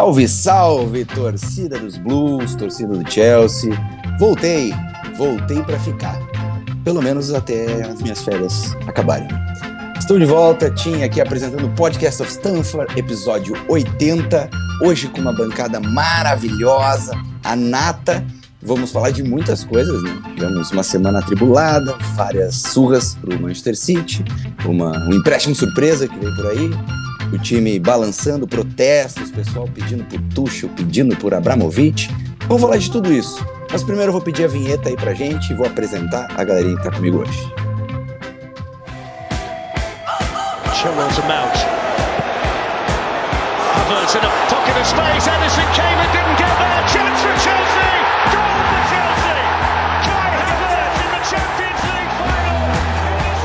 Salve, salve, torcida dos Blues, torcida do Chelsea. Voltei, voltei para ficar. Pelo menos até as minhas férias acabarem. Estou de volta, tinha aqui apresentando o Podcast of Stanford, episódio 80. Hoje com uma bancada maravilhosa, a Nata. Vamos falar de muitas coisas, né? Tivemos uma semana atribulada, várias surras para o Manchester City, uma, um empréstimo surpresa que veio por aí, o time balançando, protestos, pessoal pedindo por Tuchel, pedindo por Abramovich. Vamos falar de tudo isso. Mas primeiro eu vou pedir a vinheta aí pra gente e vou apresentar a galerinha que tá comigo hoje. Chilwell to Mount. Havertz in a pocket of space. Edison came and didn't get there. Chance for Chelsea. Goal for Chelsea. Kai Havertz in the Champions League final.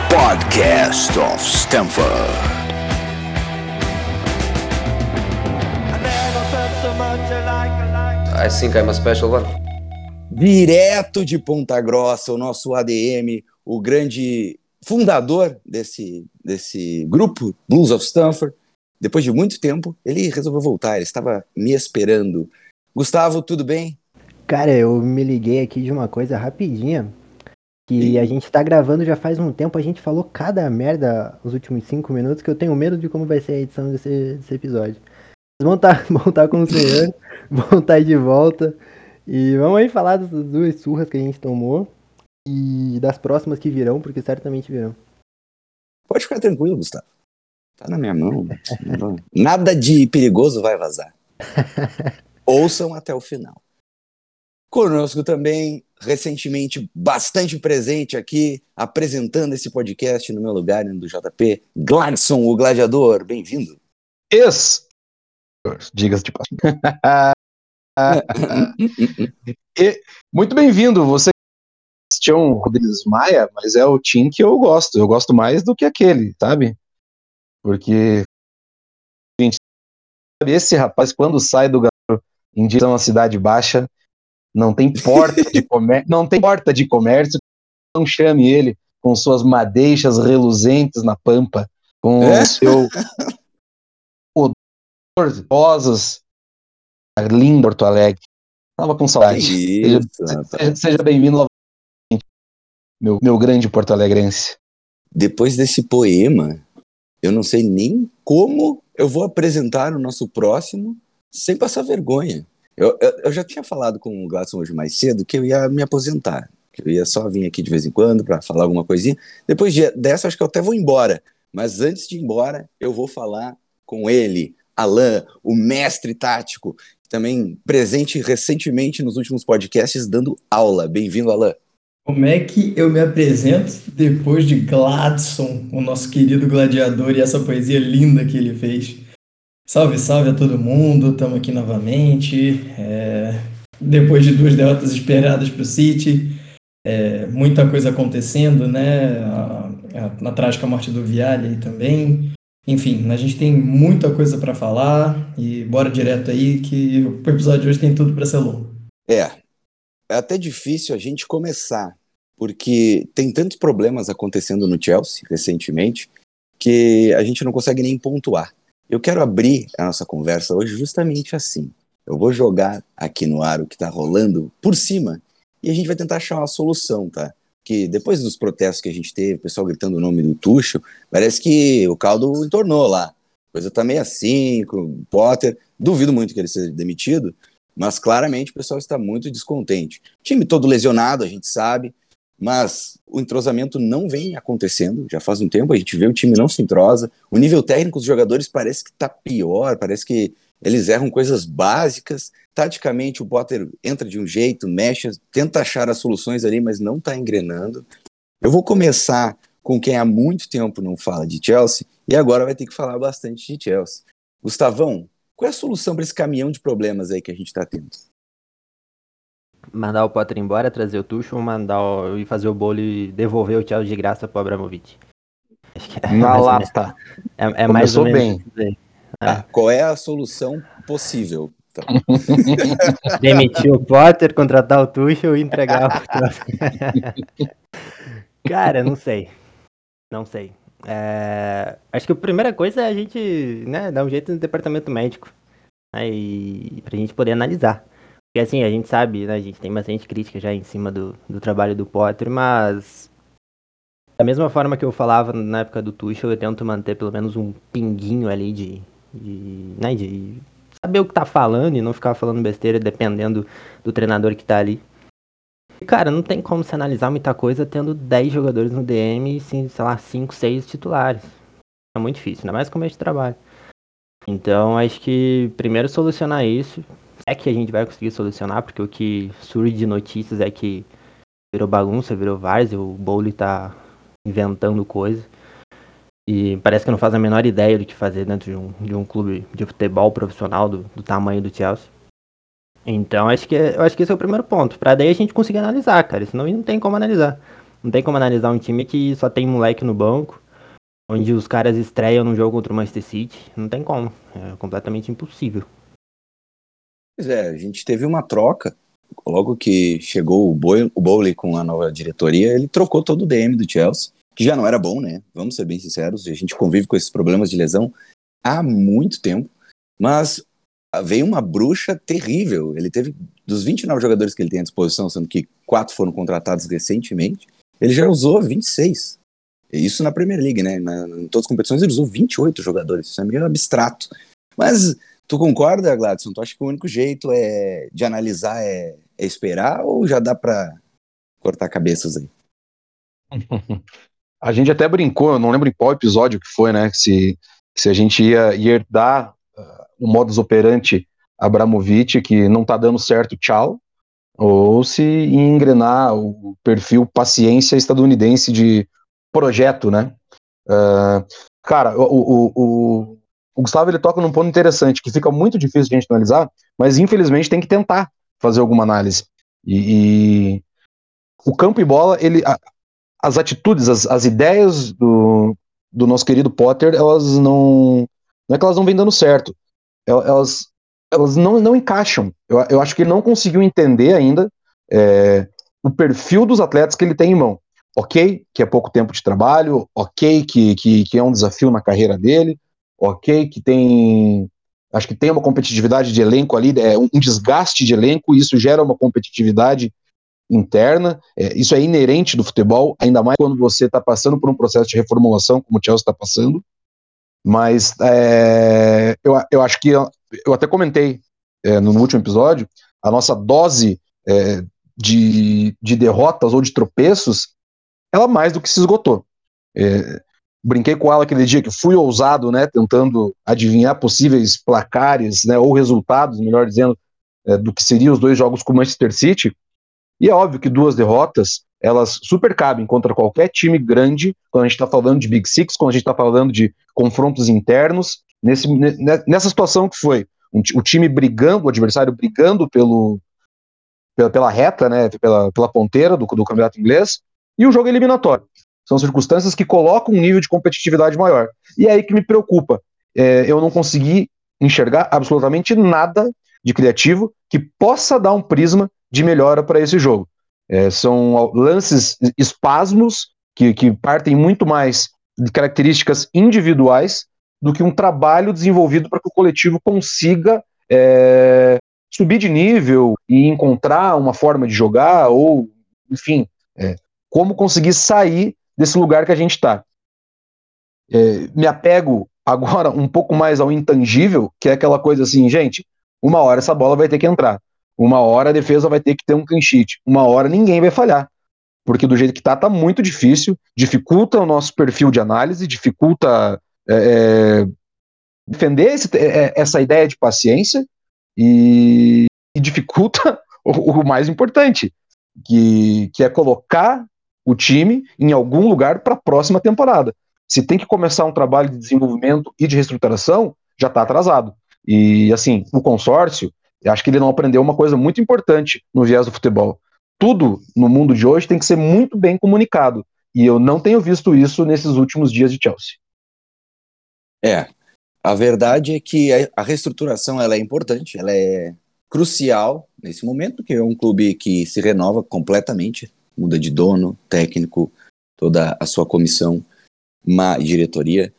Podcast of Stanford. I think I'm a special one. Direto de Ponta Grossa, o nosso ADM, o grande fundador desse, desse grupo, Blues of Stanford. Depois de muito tempo, ele resolveu voltar, ele estava me esperando. Gustavo, tudo bem? Cara, eu me liguei aqui de uma coisa rapidinha. Que a gente tá gravando já faz um tempo, a gente falou cada merda os últimos cinco minutos, que eu tenho medo de como vai ser a edição desse, desse episódio. Vão estar tá, vão tá com o senhor, vão estar tá de volta. E vamos aí falar das duas surras que a gente tomou e das próximas que virão, porque certamente virão. Pode ficar tranquilo, Gustavo. Tá na minha mão. Nada de perigoso vai vazar. Ouçam até o final. Conosco também, recentemente, bastante presente aqui, apresentando esse podcast no meu lugar, do JP, Gladson, o gladiador. Bem-vindo. Ex diga-se de passagem. muito bem-vindo, você Sebastião Rodrigues Maia, mas é o Tim que eu gosto. Eu gosto mais do que aquele, sabe? Porque esse rapaz quando sai do garoto em direção à cidade baixa, não tem porta de comércio, não tem porta de comércio, não chame ele com suas madeixas reluzentes na pampa, com é? o seu rosas, linda Porto Alegre. Tava com saudade. Isso, seja, seja, seja bem-vindo novamente, meu, meu grande Porto Alegrense. Depois desse poema, eu não sei nem como eu vou apresentar o nosso próximo sem passar vergonha. Eu, eu, eu já tinha falado com o Gladson hoje mais cedo que eu ia me aposentar, que eu ia só vir aqui de vez em quando para falar alguma coisinha. Depois de, dessa, acho que eu até vou embora. Mas antes de ir embora, eu vou falar com ele, Alain, o mestre tático, também presente recentemente nos últimos podcasts dando aula. Bem-vindo, Alain. Como é que eu me apresento depois de Gladson, o nosso querido gladiador, e essa poesia linda que ele fez? Salve, salve a todo mundo, estamos aqui novamente. É... Depois de duas derrotas esperadas para o City, é... muita coisa acontecendo, né? A, a, a trágica morte do Vialli também. Enfim, a gente tem muita coisa para falar e bora direto aí que o episódio de hoje tem tudo para ser longo. É, é até difícil a gente começar, porque tem tantos problemas acontecendo no Chelsea recentemente que a gente não consegue nem pontuar. Eu quero abrir a nossa conversa hoje justamente assim. Eu vou jogar aqui no ar o que está rolando por cima e a gente vai tentar achar uma solução, tá? Que depois dos protestos que a gente teve, o pessoal gritando o nome do Tuchel, parece que o caldo entornou lá. Coisa tá meio assim, com o Potter. Duvido muito que ele seja demitido, mas claramente o pessoal está muito descontente. Time todo lesionado, a gente sabe, mas o entrosamento não vem acontecendo, já faz um tempo, a gente vê o time não se entrosa, o nível técnico dos jogadores parece que está pior, parece que eles erram coisas básicas. Taticamente, o Potter entra de um jeito, mexe, tenta achar as soluções ali, mas não está engrenando. Eu vou começar com quem há muito tempo não fala de Chelsea e agora vai ter que falar bastante de Chelsea. Gustavão, qual é a solução para esse caminhão de problemas aí que a gente está tendo? Mandar o Potter embora, trazer o Tuchel, mandar o, e fazer o bolo e devolver o Chelsea de graça para o Abramovich. É Na lata. É, é mais ou menos bem. Tá? Qual é a solução possível? Então. Demitir o Potter, contratar o Tuchel e entregar o Cara, não sei. Não sei. É... Acho que a primeira coisa é a gente né, dar um jeito no departamento médico. né, e pra gente poder analisar. Porque assim, a gente sabe, né, a gente tem bastante crítica já em cima do, do trabalho do Potter, mas da mesma forma que eu falava na época do Tuchel, eu tento manter pelo menos um pinguinho ali de, de, né, de saber o que tá falando e não ficar falando besteira dependendo do treinador que tá ali. Cara, não tem como se analisar muita coisa tendo 10 jogadores no DM e, sei lá, 5, 6 titulares. É muito difícil, ainda mais como é de trabalho. Então, acho que primeiro solucionar isso. É que a gente vai conseguir solucionar, porque o que surge de notícias é que virou bagunça, virou várzea, o Bowley tá inventando coisa. E parece que não faz a menor ideia do que fazer dentro de um, de um clube de futebol profissional do, do tamanho do Chelsea. Então acho que eu acho que esse é o primeiro ponto. Pra daí a gente conseguir analisar, cara. Senão não tem como analisar. Não tem como analisar um time que só tem moleque no banco, onde os caras estreiam no jogo contra o Manchester City. Não tem como. É completamente impossível. Pois é, a gente teve uma troca. Logo que chegou o, Bowley com a nova diretoria, ele trocou todo o DM do Chelsea que já não era bom, né? Vamos ser bem sinceros, a gente convive com esses problemas de lesão há muito tempo, mas veio uma bruxa terrível. Ele teve, dos 29 jogadores que ele tem à disposição, sendo que quatro foram contratados recentemente, ele já usou 26. Isso na Premier League, né? Na, em todas as competições ele usou 28 jogadores. Isso é meio abstrato. Mas tu concorda, Gladson? Tu acha que o único jeito é de analisar é, é esperar ou já dá para cortar cabeças aí? A gente até brincou, eu não lembro em qual episódio que foi, né? Se, se a gente ia, ia herdar uh, o modus operandi Abramovich, que não tá dando certo, tchau, ou se engrenar o perfil paciência estadunidense de projeto, né? Uh, cara, o, o, o, o, Gustavo ele toca num ponto interessante, que fica muito difícil de a gente analisar, mas infelizmente tem que tentar fazer alguma análise. E, e o campo e bola, ele, as atitudes, as, as ideias do, do nosso querido Potter, elas não. Não é que elas não vêm dando certo. Elas, elas não, não encaixam. Eu, eu acho que ele não conseguiu entender ainda é, o perfil dos atletas que ele tem em mão. Ok, que é pouco tempo de trabalho, ok, que, que, que é um desafio na carreira dele, ok, que tem. Acho que tem uma competitividade de elenco ali, é um desgaste de elenco, e isso gera uma competitividade interna. É, isso é inerente do futebol, ainda mais quando você está passando por um processo de reformulação, como o Chelsea está passando. Mas é, eu, eu acho que eu até comentei é, no último episódio a nossa dose é, de, de derrotas ou de tropeços, ela mais do que se esgotou. É, brinquei com ela aquele dia que fui ousado, né, tentando adivinhar possíveis placares, né, ou resultados, melhor dizendo, é, do que seriam os dois jogos com o Manchester City. E é óbvio que duas derrotas, elas super cabem contra qualquer time grande, quando a gente está falando de Big Six, quando a gente está falando de confrontos internos, nesse, nessa situação que foi um, o time brigando, o adversário brigando pelo, pela, pela reta, né, pela, pela ponteira do, do campeonato inglês, e o jogo eliminatório. São circunstâncias que colocam um nível de competitividade maior. E é aí que me preocupa. É, eu não consegui enxergar absolutamente nada de criativo que possa dar um prisma de melhora para esse jogo. É, são lances, espasmos, que, que partem muito mais de características individuais do que um trabalho desenvolvido para que o coletivo consiga é, subir de nível e encontrar uma forma de jogar, ou, enfim, é, como conseguir sair desse lugar que a gente está. É, me apego agora um pouco mais ao intangível, que é aquela coisa assim, gente, uma hora essa bola vai ter que entrar. Uma hora a defesa vai ter que ter um clean sheet. Uma hora ninguém vai falhar. Porque do jeito que tá, tá muito difícil, dificulta o nosso perfil de análise, dificulta é, é defender esse, é, é, essa ideia de paciência e, e dificulta o, o, mais importante, que, que é colocar o time em algum lugar para a próxima temporada. Se tem que começar um trabalho de desenvolvimento e de reestruturação, já está atrasado. E assim, o consórcio, eu acho que ele não aprendeu uma coisa muito importante no viés do futebol. Tudo no mundo de hoje tem que ser muito bem comunicado. E eu não tenho visto isso nesses últimos dias de Chelsea. É, a verdade é que a reestruturação ela é importante, ela é crucial nesse momento, porque é um clube que se renova completamente, muda de dono, técnico, toda a sua comissão, uma diretoria,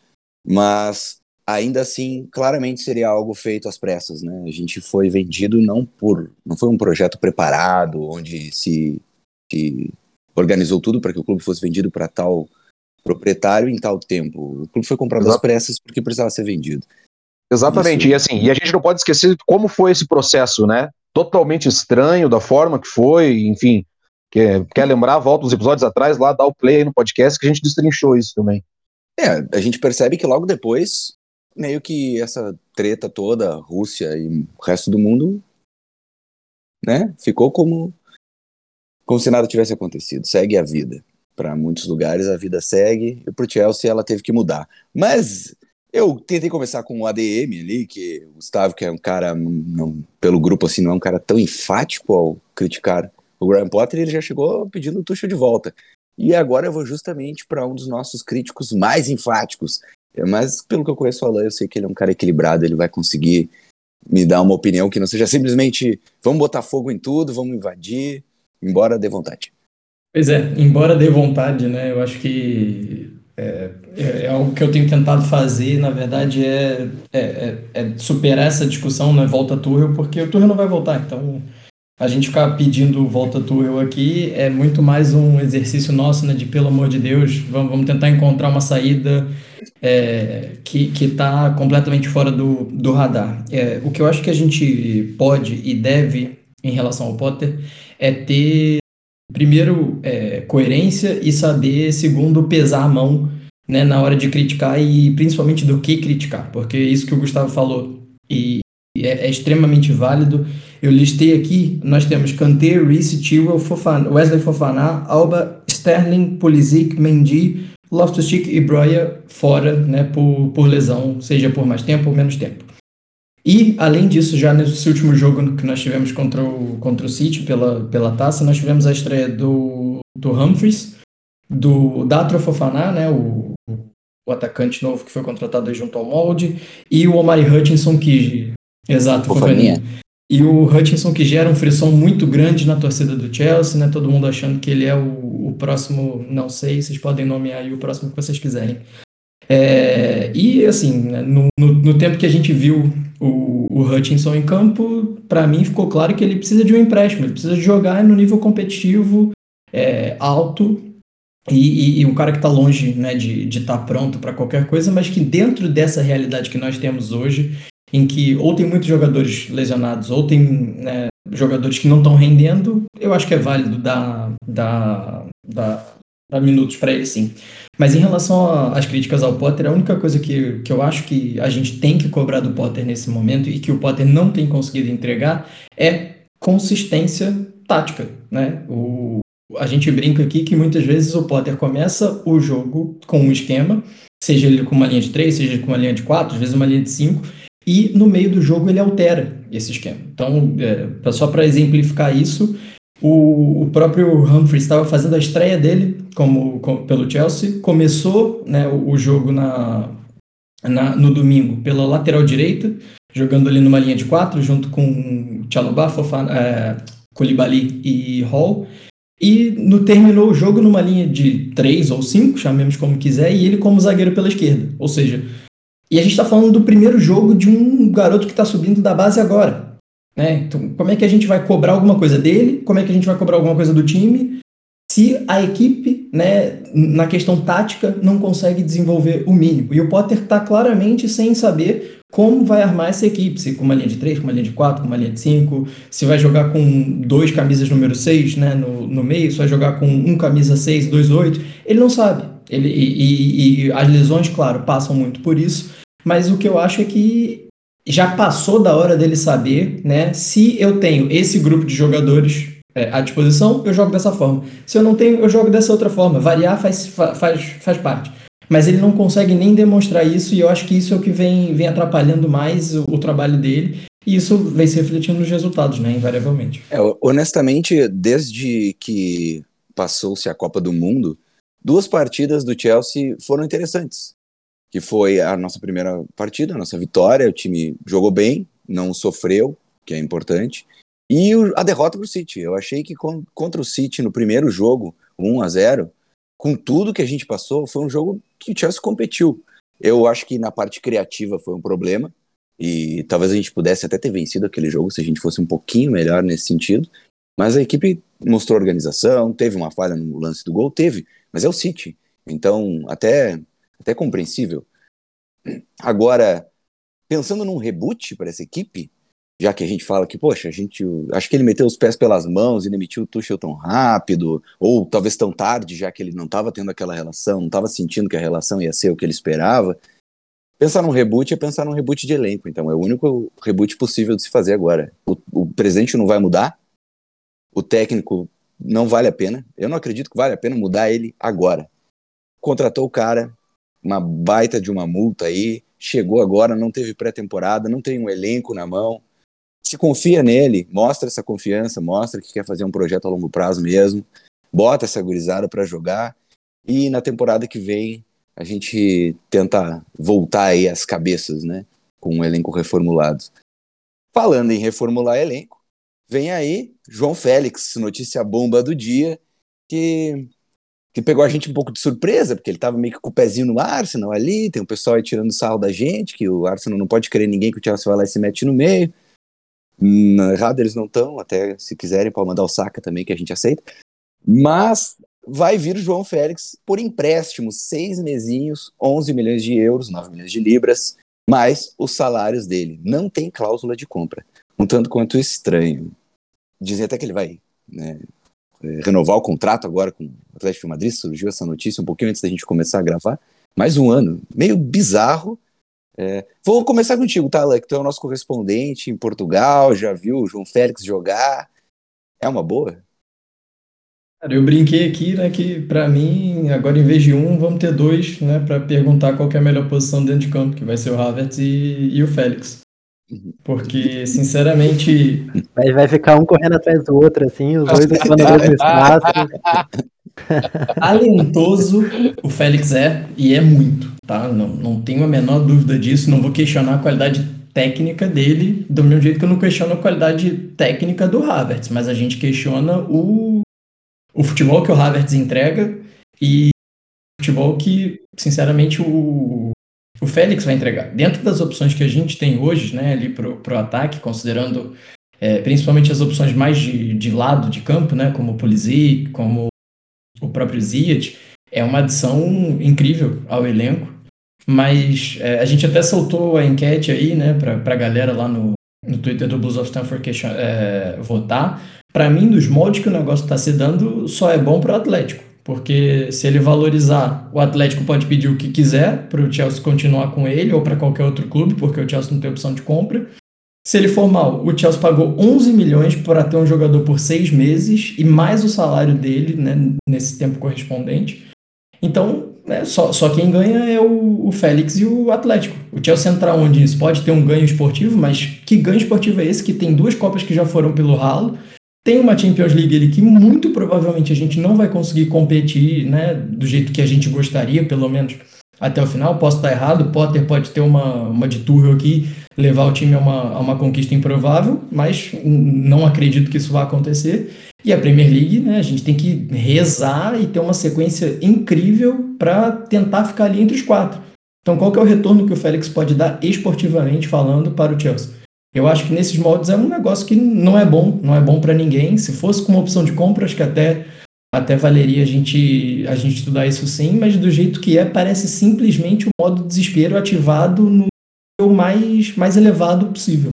mas ainda assim, claramente seria algo feito às pressas, né? A gente foi vendido não por, não foi um projeto preparado, onde se, se organizou tudo para que o clube fosse vendido para tal proprietário em tal tempo. O clube foi comprado Exato. às pressas porque precisava ser vendido. Exatamente, Isso. e assim, e a gente não pode esquecer como foi esse processo, né? Totalmente estranho da forma que foi, enfim. Quer, quer lembrar, volta uns episódios atrás lá, dá o play aí no podcast que a gente destrinchou isso também. É, a gente percebe que logo depois, meio que essa treta toda, Rússia e o resto do mundo, né, ficou como como se nada tivesse acontecido. Segue a vida. Para muitos lugares a vida segue, e pro Chelsea ela teve que mudar. Mas eu tentei começar com o ADM ali, que o Gustavo, que é um cara, não, pelo grupo assim, não é um cara tão enfático ao criticar o Graham Potter, ele já chegou pedindo o Tuchel de volta. E agora eu vou justamente para um dos nossos críticos mais enfáticos. Mas pelo que eu conheço o Alan, eu sei que ele é um cara equilibrado, ele vai conseguir me dar uma opinião que não seja simplesmente vamos botar fogo em tudo, vamos invadir, embora dê vontade. Pois é, embora dê vontade, né? Eu acho que é, é, é algo que eu tenho tentado fazer, na verdade, é, é, é, é superar essa discussão, né? Volta Tuchel, porque o Tuchel não vai voltar, então a gente ficar pedindo volta Tuchel aqui é muito mais um exercício nosso, né? De pelo amor de Deus, vamos, vamos tentar encontrar uma saída é, que está completamente fora do, do radar. É, o que eu acho que a gente pode e deve em relação ao Potter é ter, primeiro, é, coerência e saber, segundo, pesar a mão né, na hora de criticar e principalmente do que criticar, porque isso que o Gustavo falou e é, é extremamente válido. Eu listei aqui, nós temos Kanté, Reece, Chilwell, Fofana, Wesley Fofana, Alba, Sterling, Pulisic, Mendy, Loftus-Cheek e Broya fora né, por, por lesão, seja por mais tempo ou menos tempo. E, além disso, já nesse último jogo que nós tivemos contra o, contra o City pela, pela taça, nós tivemos a estreia do, do Humphries, do Datro Fofana, né, o, o atacante novo que foi contratado junto ao molde, e o Omari Hutchinson, que. Exato, Fofaninha. E o Hutchinson, que gera um frisson muito grande na torcida do Chelsea, né? Todo mundo achando que ele é o, o próximo, não sei, vocês podem nomear aí o próximo que vocês quiserem. É, e assim, né, no, no, no, tempo que a gente viu o, o Hutchinson em campo, para mim ficou claro que ele precisa de um empréstimo, ele precisa jogar no nível competitivo é, alto e, e, e, um cara que está longe né, de estar tá pronto para qualquer coisa, mas que dentro dessa realidade que nós temos hoje, em que ou tem muitos jogadores lesionados ou tem né, jogadores que não estão rendendo, eu acho que é válido dar, dar, dar, dar minutos para ele sim. Mas em relação às críticas ao Potter, a única coisa que, que eu acho que a gente tem que cobrar do Potter nesse momento e que o Potter não tem conseguido entregar é consistência tática. Né? O, a gente brinca aqui que muitas vezes o Potter começa o jogo com um esquema, seja ele com uma linha de 3, seja com uma linha de 4, às vezes uma linha de 5, e no meio do jogo ele altera esse esquema. Então, é, só para exemplificar isso, o, o próprio Humphrey estava fazendo a estreia dele como, como pelo Chelsea, começou né, o, o jogo na, na, no domingo pela lateral direita, jogando ali numa linha de quatro, junto com Chalobah, Fofana, é, Koulibaly e Hall. E no, terminou o jogo numa linha de três ou cinco, chamemos como quiser, e ele como zagueiro pela esquerda. Ou seja, e a gente está falando do primeiro jogo de um garoto que está subindo da base agora. Né? Então, como é que a gente vai cobrar alguma coisa dele? Como é que a gente vai cobrar alguma coisa do time? Se a equipe, né, na questão tática, não consegue desenvolver o mínimo. E o Potter está claramente sem saber como vai armar essa equipe. Se com uma linha de 3, com uma linha de 4, com uma linha de 5, se vai jogar com dois camisas número 6 né, no, no meio, se vai jogar com um camisa 6, dois 8. Ele não sabe. Ele, e, e, e, as lesões, claro, passam muito por isso, mas o que eu acho é que já passou da hora dele saber, né? Se eu tenho esse grupo de jogadores é, à disposição, eu jogo dessa forma. Se eu não tenho, eu jogo dessa outra forma. Variar faz, faz, faz parte. Mas ele não consegue nem demonstrar isso, e eu acho que isso é o que vem, vem atrapalhando mais o, o trabalho dele. E isso vem se refletindo nos resultados, né? Invariavelmente. É, honestamente, desde que passou-se a Copa do Mundo, duas partidas do Chelsea foram interessantes. Que foi a nossa primeira partida, a nossa vitória, o time jogou bem, não sofreu, que é importante. E a derrota para o City. Eu achei que contra o City no primeiro jogo, 1 a 0 com tudo que a gente passou, foi um jogo que o Chelsea competiu. Eu acho que na parte criativa foi um problema, e talvez a gente pudesse até ter vencido aquele jogo se a gente fosse um pouquinho melhor nesse sentido. Mas a equipe mostrou organização, teve uma falha no lance do gol, teve, mas é o City. Então, até, até compreensível. Agora, pensando num reboot para essa equipe, já que a gente fala que, poxa, a gente. Acho que ele meteu os pés pelas mãos e demitiu o Tuchel tão rápido, ou talvez tão tarde, já que ele não estava tendo aquela relação, não estava sentindo que a relação ia ser o que ele esperava. Pensar num reboot é pensar num reboot de elenco, então é o único reboot possível de se fazer agora. O, o não vai mudar, o técnico não vale a pena, eu não acredito que vale a pena mudar ele agora. Contratou o cara, uma baita de uma multa aí, chegou agora, não teve pré-temporada, não tem um elenco na mão. Se confia nele, mostra essa confiança, mostra que quer fazer um projeto a longo prazo mesmo, bota essa gurizada para jogar e na temporada que vem a gente tenta voltar aí as cabeças, né? Com um elenco reformulado. Falando em reformular elenco, vem aí João Félix, notícia bomba do dia, que, que pegou a gente um pouco de surpresa, porque ele estava meio que com o pezinho no Arsenal ali, tem um pessoal aí tirando sarro da gente, que o Arsenal não pode querer ninguém que o Chelsea vai lá e se mete no meio. Hum, errado eles não estão, até se quiserem pode mandar o saca também, que a gente aceita. Mas vai vir o João Félix por empréstimo, seis mesinhos, 11 milhões de euros, 9 milhões de libras, mais os salários dele. Não tem cláusula de compra. Um tanto quanto estranho. Dizem até que ele vai né, é, renovar o contrato agora com o Atlético de Madrid, surgiu essa notícia um pouquinho antes da gente começar a gravar. Mais um ano, meio bizarro. É, vou começar contigo, tá, que tu é o nosso correspondente em Portugal, já viu o João Félix jogar. É uma boa? Cara, eu brinquei aqui, né, que para mim, agora em vez de um, vamos ter dois, né, para perguntar qual é a melhor posição dentro de campo, que vai ser o Havertz e, e o Félix. Porque, sinceramente. Vai, vai ficar um correndo atrás do outro, assim, os dois ocupando o mesmo espaço. Talentoso o Félix é, e é muito, tá? Não, não tenho a menor dúvida disso, não vou questionar a qualidade técnica dele, do mesmo jeito que eu não questiono a qualidade técnica do Havertz, mas a gente questiona o o futebol que o Havertz entrega e o futebol que, sinceramente, o, o Félix vai entregar. Dentro das opções que a gente tem hoje, né, ali pro, pro ataque, considerando é, principalmente as opções mais de, de lado de campo, né, como o Pulisic, como o próprio Ziyech, é uma adição incrível ao elenco. Mas é, a gente até soltou a enquete aí, né, pra, pra galera lá no, no Twitter do Blues of Stanford é, votar para mim, dos moldes que o negócio está se dando, só é bom para o Atlético. Porque se ele valorizar, o Atlético pode pedir o que quiser para o Chelsea continuar com ele ou para qualquer outro clube, porque o Chelsea não tem opção de compra. Se ele for mal, o Chelsea pagou 11 milhões para ter um jogador por seis meses e mais o salário dele né, nesse tempo correspondente. Então, né, só, só quem ganha é o, o Félix e o Atlético. O Chelsea entrar onde isso pode ter um ganho esportivo, mas que ganho esportivo é esse que tem duas Copas que já foram pelo ralo tem uma Champions League ali que muito provavelmente a gente não vai conseguir competir, né, do jeito que a gente gostaria, pelo menos até o final. Posso estar errado, Potter pode ter uma, uma de Tuchel aqui, levar o time a uma, a uma conquista improvável, mas não acredito que isso vá acontecer. E a Premier League, né, a gente tem que rezar e ter uma sequência incrível para tentar ficar ali entre os quatro. Então, qual que é o retorno que o Félix pode dar esportivamente falando para o Chelsea? Eu acho que nesses moldes é um negócio que não é bom, não é bom para ninguém. Se fosse com uma opção de compra, acho que até até valeria a gente a gente estudar isso sim, mas do jeito que é, parece simplesmente o modo desespero ativado no nível mais mais elevado possível.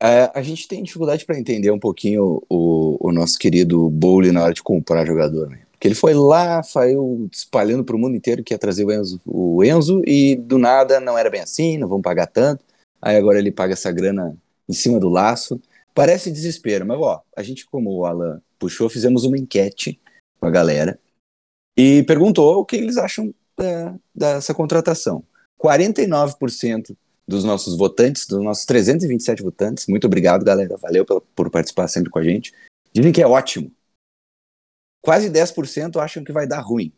É, a gente tem dificuldade para entender um pouquinho o, o nosso querido Bowley na hora de comprar jogador, né? Porque ele foi lá, saiu espalhando para o mundo inteiro que ia trazer o Enzo, o Enzo e do nada não era bem assim, não vamos pagar tanto. Aí agora ele paga essa grana em cima do laço. Parece desespero, mas ó, a gente, como o Alan puxou, fizemos uma enquete com a galera e perguntou o que eles acham é, dessa contratação. 49% dos nossos votantes, dos nossos 327 votantes, muito obrigado, galera, valeu por, por participar sempre com a gente, dizem que é ótimo. Quase 10% acham que vai dar ruim.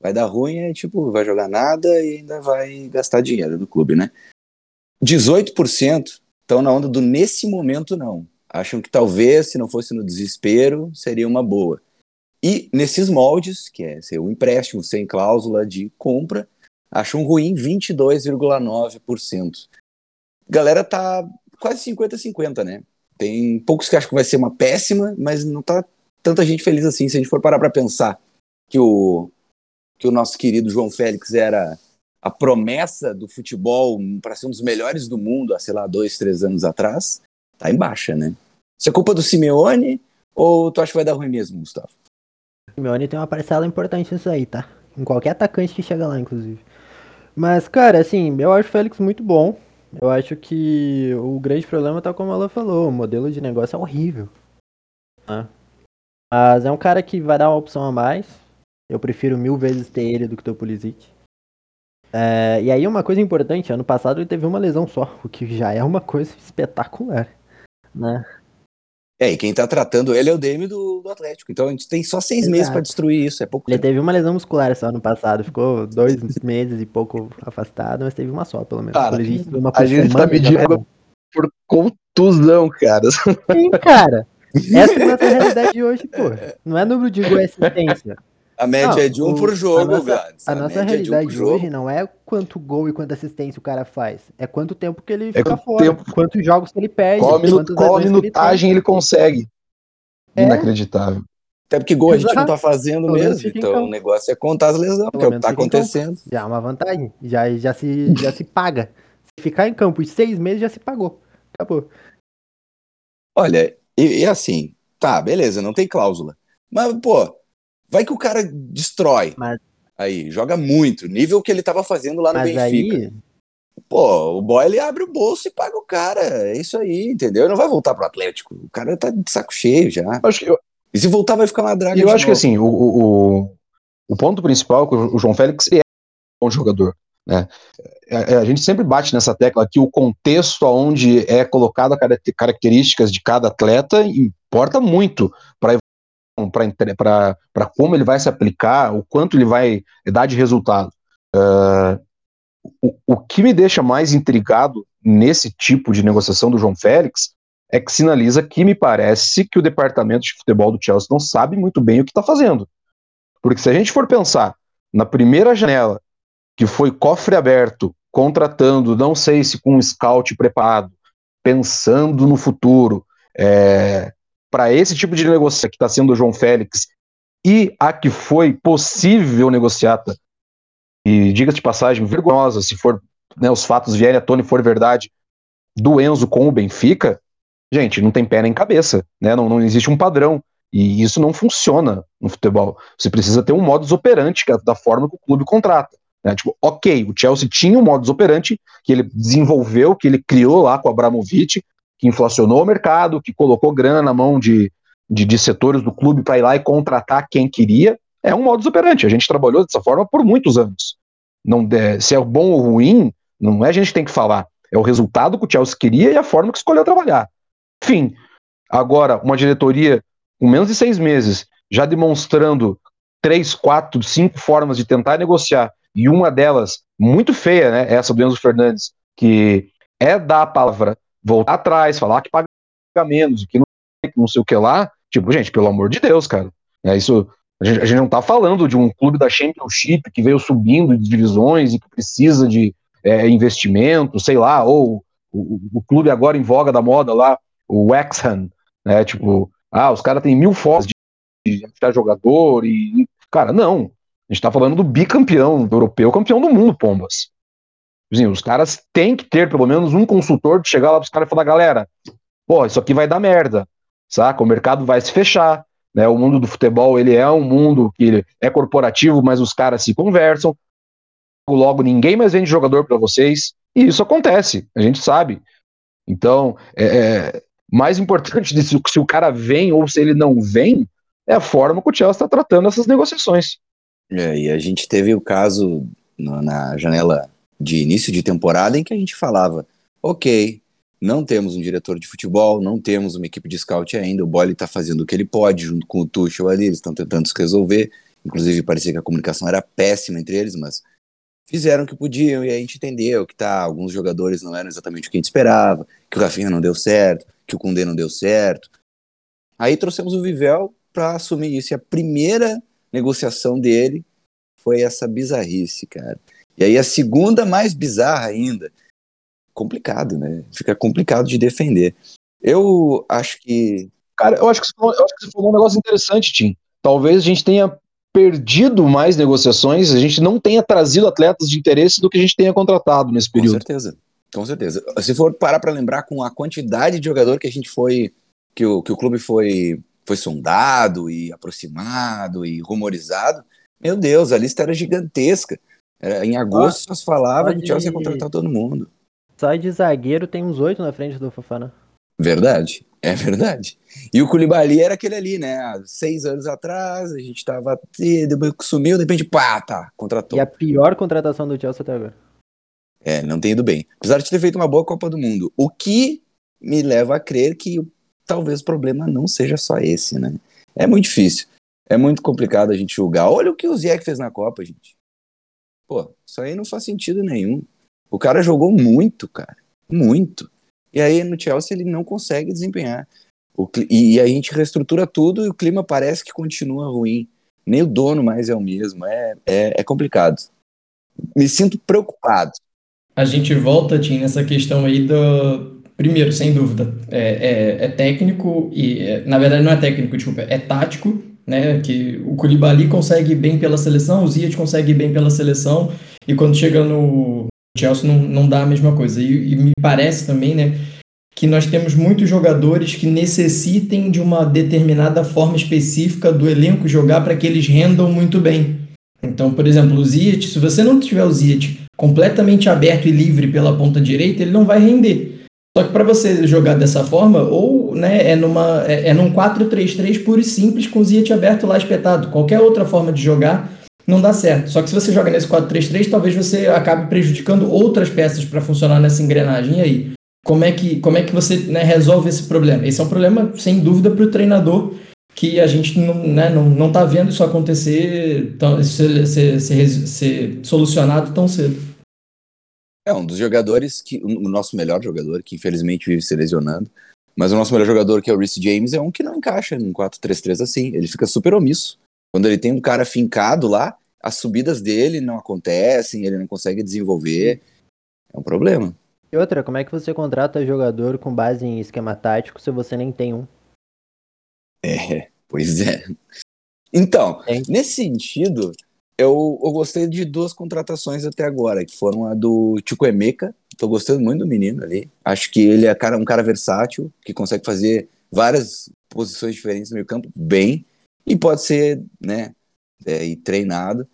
Vai dar ruim é tipo, vai jogar nada e ainda vai gastar dinheiro do clube, né? 18% estão na onda do nesse momento não. Acham que talvez, se não fosse no desespero, seria uma boa. E nesses moldes, que é ser um empréstimo sem cláusula de compra, acham ruim 22,9%. Galera tá quase 50-50, né? Tem poucos que acham que vai ser uma péssima, mas não tá tanta gente feliz assim. Se a gente for parar para pensar que o, que o nosso querido João Félix era a promessa do futebol para ser um dos melhores do mundo há, sei lá, dois, três anos atrás, tá em baixa, né? Isso é culpa do Simeone ou tu acha que vai dar ruim mesmo, Gustavo? O Simeone tem uma parcela importante nisso aí, tá? Em qualquer atacante que chega lá, inclusive. Mas, cara, assim, eu acho o Félix muito bom. Eu acho que o grande problema tá como ela falou, o modelo de negócio é horrível. Né? Mas é um cara que vai dar uma opção a mais. Eu prefiro mil vezes ter ele do que ter o Pulisic. É, e aí uma coisa importante, ano passado ele teve uma lesão só, o que já é uma coisa espetacular. Né? É, e quem tá tratando ele é o DM do, do Atlético. Então a gente tem só seis Exato. meses para destruir isso. É pouco Ele tempo. teve uma lesão muscular só ano passado. Ficou dois meses e pouco afastado, mas teve uma só, pelo menos. Cara, a gente, a gente tá medindo por contusão, cara. Sim, cara. Essa é a nossa realidade hoje, pô. Não é número de gol assistência. A média não, é de um o, por jogo, A nossa, a nossa é realidade é um hoje não é quanto gol e quanta assistência o cara faz. É quanto tempo que ele é fica fora. Tempo... Quantos jogos que ele perde. Qual, minut, qual minutagem ele, ele, consegue. É. Inacreditável. Até porque gol a gente não tá fazendo Pelo mesmo. Então o negócio é contar as lesões, que é o que tá acontecendo. Já é uma vantagem. Já, já, se, já se paga. Se ficar em campo em seis meses, já se pagou. Acabou. Olha, e, e assim, tá, beleza, não tem cláusula. Mas, pô, Vai que o cara destrói. Mas... Aí, joga muito. Nível que ele tava fazendo lá no Mas Benfica. Aí... Pô, o boy ele abre o bolso e paga o cara. É isso aí, entendeu? Ele não vai voltar pro Atlético. O cara tá de saco cheio já. Acho eu... E se voltar, vai ficar uma draga. Eu acho novo. que assim, o, o, o ponto principal é que o João Félix é um bom jogador. Né? A, a, gente sempre bate nessa tecla que o contexto onde é colocado características de cada atleta importa muito para para como ele vai se aplicar, o quanto ele vai dar de resultado. Uh, o, o que me deixa mais intrigado nesse tipo de negociação do João Félix é que sinaliza que me parece que o departamento de futebol do Chelsea não sabe muito bem o que está fazendo. Porque se a gente for pensar na primeira janela, que foi cofre aberto, contratando, não sei se com um scout preparado, pensando no futuro, é, para esse tipo de negociação que está sendo o João Félix e a que foi possível negociata, e diga-se de passagem, vergonhosa, se for né, os fatos vierem à tona e for verdade, do Enzo com o Benfica, gente, não tem pé nem cabeça, né? não, não existe um padrão. E isso não funciona no futebol. Você precisa ter um modus operandi é da forma que o clube contrata. Né? Tipo, ok, o Chelsea tinha um modus operandi que ele desenvolveu, que ele criou lá com o Abramovich, que inflacionou o mercado, que colocou grana na mão de, de, de setores do clube para ir lá e contratar quem queria, é um modus operandi. A gente trabalhou dessa forma por muitos anos. Não, é, se é bom ou ruim, não é a gente que tem que falar. É o resultado que o Chelsea queria e a forma que escolheu trabalhar. Enfim, agora, uma diretoria com menos de seis meses, já demonstrando três, quatro, cinco formas de tentar negociar, e uma delas, muito feia, né, essa do Enzo Fernandes, que é dar a palavra voltar atrás, falar que paga menos, que não, não sei o que lá. Tipo, gente, pelo amor de Deus, cara. É isso. A gente, a gente não tá falando de um clube da Championship que veio subindo de divisões e que precisa de é, investimento, sei lá, ou o, o, clube agora em voga da moda lá, o Wexham, né? Tipo, ah, os caras têm mil formas de, achar jogador e. Cara, não. A gente tá falando do bicampeão europeu, campeão do mundo, Pombas. Assim, os caras têm que ter pelo menos um consultor de chegar lá para os caras e falar, galera, pô, isso aqui vai dar merda, saca? O mercado vai se fechar, né? O mundo do futebol, ele é um mundo que é corporativo, mas os caras se conversam. Logo, ninguém mais vende jogador para vocês. E isso acontece, a gente sabe. Então, é, é mais importante se, se o cara vem ou se ele não vem, é a forma que o Chelsea está tratando essas negociações. É, e a gente teve o caso no, na janela de início de temporada em que a gente falava, ok, não temos um diretor de futebol, não temos uma equipe de scout ainda, o Boyle está fazendo o que ele pode junto com o Tuchel ali, eles estão tentando se resolver, inclusive parecia que a comunicação era péssima entre eles, mas fizeram o que podiam e a gente entendeu que tá, alguns jogadores não eram exatamente o que a gente esperava, que o Rafinha não deu certo, que o Koundé não deu certo. Aí trouxemos o Vivel para assumir isso e a primeira negociação dele foi essa bizarrice, cara. E aí a segunda mais bizarra ainda. Complicado, né? Fica complicado de defender. Eu acho que. Cara, eu acho que você falou, eu acho que você falou um negócio interessante, Tim. Talvez a gente tenha perdido mais negociações, a gente não tenha trazido atletas de interesse do que a gente tenha contratado nesse período. Com certeza. Com certeza. Se for parar para lembrar com a quantidade de jogador que a gente foi. que o, que o clube foi, foi sondado e aproximado e rumorizado, meu Deus, a lista era gigantesca. Era, em agosto só se falava que o Chelsea ia contratar todo mundo. Só de zagueiro tem uns oito na frente do Fofana. Verdade, é verdade. E o Koulibaly era aquele ali, né? Há seis anos atrás, a gente tava. Depois sumiu, de repente, pá, tá, contratou. E a pior contratação do Chelsea até agora. É, não tem ido bem. Apesar de ter feito uma boa Copa do Mundo. O que me leva a crer que talvez o problema não seja só esse, né? É muito difícil. É muito complicado a gente julgar. Olha o que o Ziyech fez na Copa, gente. Pô, isso aí não faz sentido nenhum. O cara jogou muito, cara. Muito. E aí no Chelsea ele não consegue desempenhar. O, e, e a gente reestrutura tudo e o clima parece que continua ruim. Nem o dono mais é o mesmo. É, é, é complicado. Me sinto preocupado. A gente volta, Tim, nessa questão aí do. Primeiro, sem dúvida, é, é, é técnico e. É, na verdade, não é técnico, desculpa, é tático, né? Que o Koulibaly consegue bem pela seleção, o Ziyech consegue bem pela seleção, e quando chega no, Chelsea não, não dá a mesma coisa. E, e, me parece também, né, que nós temos muitos jogadores que necessitem de uma determinada forma específica do elenco jogar para que eles rendam muito bem. Então, por exemplo, o Ziyech, se você não tiver o Ziyech completamente aberto e livre pela ponta direita, ele não vai render. Só que para você jogar dessa forma, ou né, é, numa, é, é num 4-3-3 puro e simples com o Ziyech aberto lá espetado. Qualquer outra forma de jogar não dá certo. Só que se você joga nesse 4-3-3, talvez você acabe prejudicando outras peças para funcionar nessa engrenagem. Aí? Como é que, como é que você né, resolve esse problema? Esse é um problema, sem dúvida, para o treinador, que a gente não, né, não, não tá vendo isso acontecer, tão, ser, ser, ser, ser solucionado tão cedo. É um dos jogadores que. O nosso melhor jogador, que infelizmente vive se lesionando. Mas o nosso melhor jogador, que é o Reece James, é um que não encaixa em 4-3-3 assim. Ele fica super omisso. Quando ele tem um cara fincado lá, as subidas dele não acontecem, ele não consegue desenvolver. É um problema. E outra, como é que você contrata jogador com base em esquema tático se você nem tem um? É, pois é. Então, é. nesse sentido, eu, eu gostei de duas contratações até agora, que foram a do Chukwemeka, tô gostando muito do menino ali. Acho que ele é cara, um cara versátil, que consegue fazer várias posições diferentes no meio campo bem e pode ser, né, é, e treinado.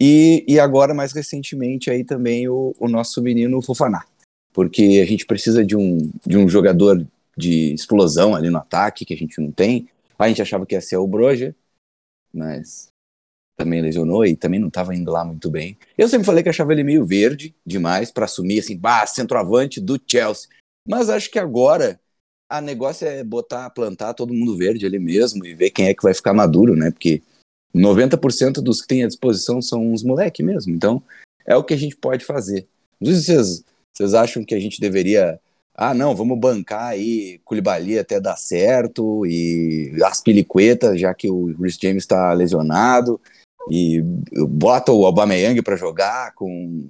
E, e agora, mais recentemente, aí também o, o nosso menino Fofaná, porque a gente precisa de um, de um jogador de explosão ali no ataque, que a gente não tem. A gente achava que ia ser o Broja, mas também lesionou e também não estava indo lá muito bem. Eu sempre falei que achava ele meio verde demais para assumir assim, bah, centroavante do Chelsea. Mas acho que agora a negócio é botar, plantar todo mundo verde ali mesmo e ver quem é que vai ficar maduro, né? Porque 90% dos que tem à disposição são uns moleque mesmo. Então, é o que a gente pode fazer. Vocês, vocês acham que a gente deveria. Ah, não, vamos bancar aí Koulibaly até dar certo e as piliquetas, já que o Chris James está lesionado e bota o Aubameyang para jogar com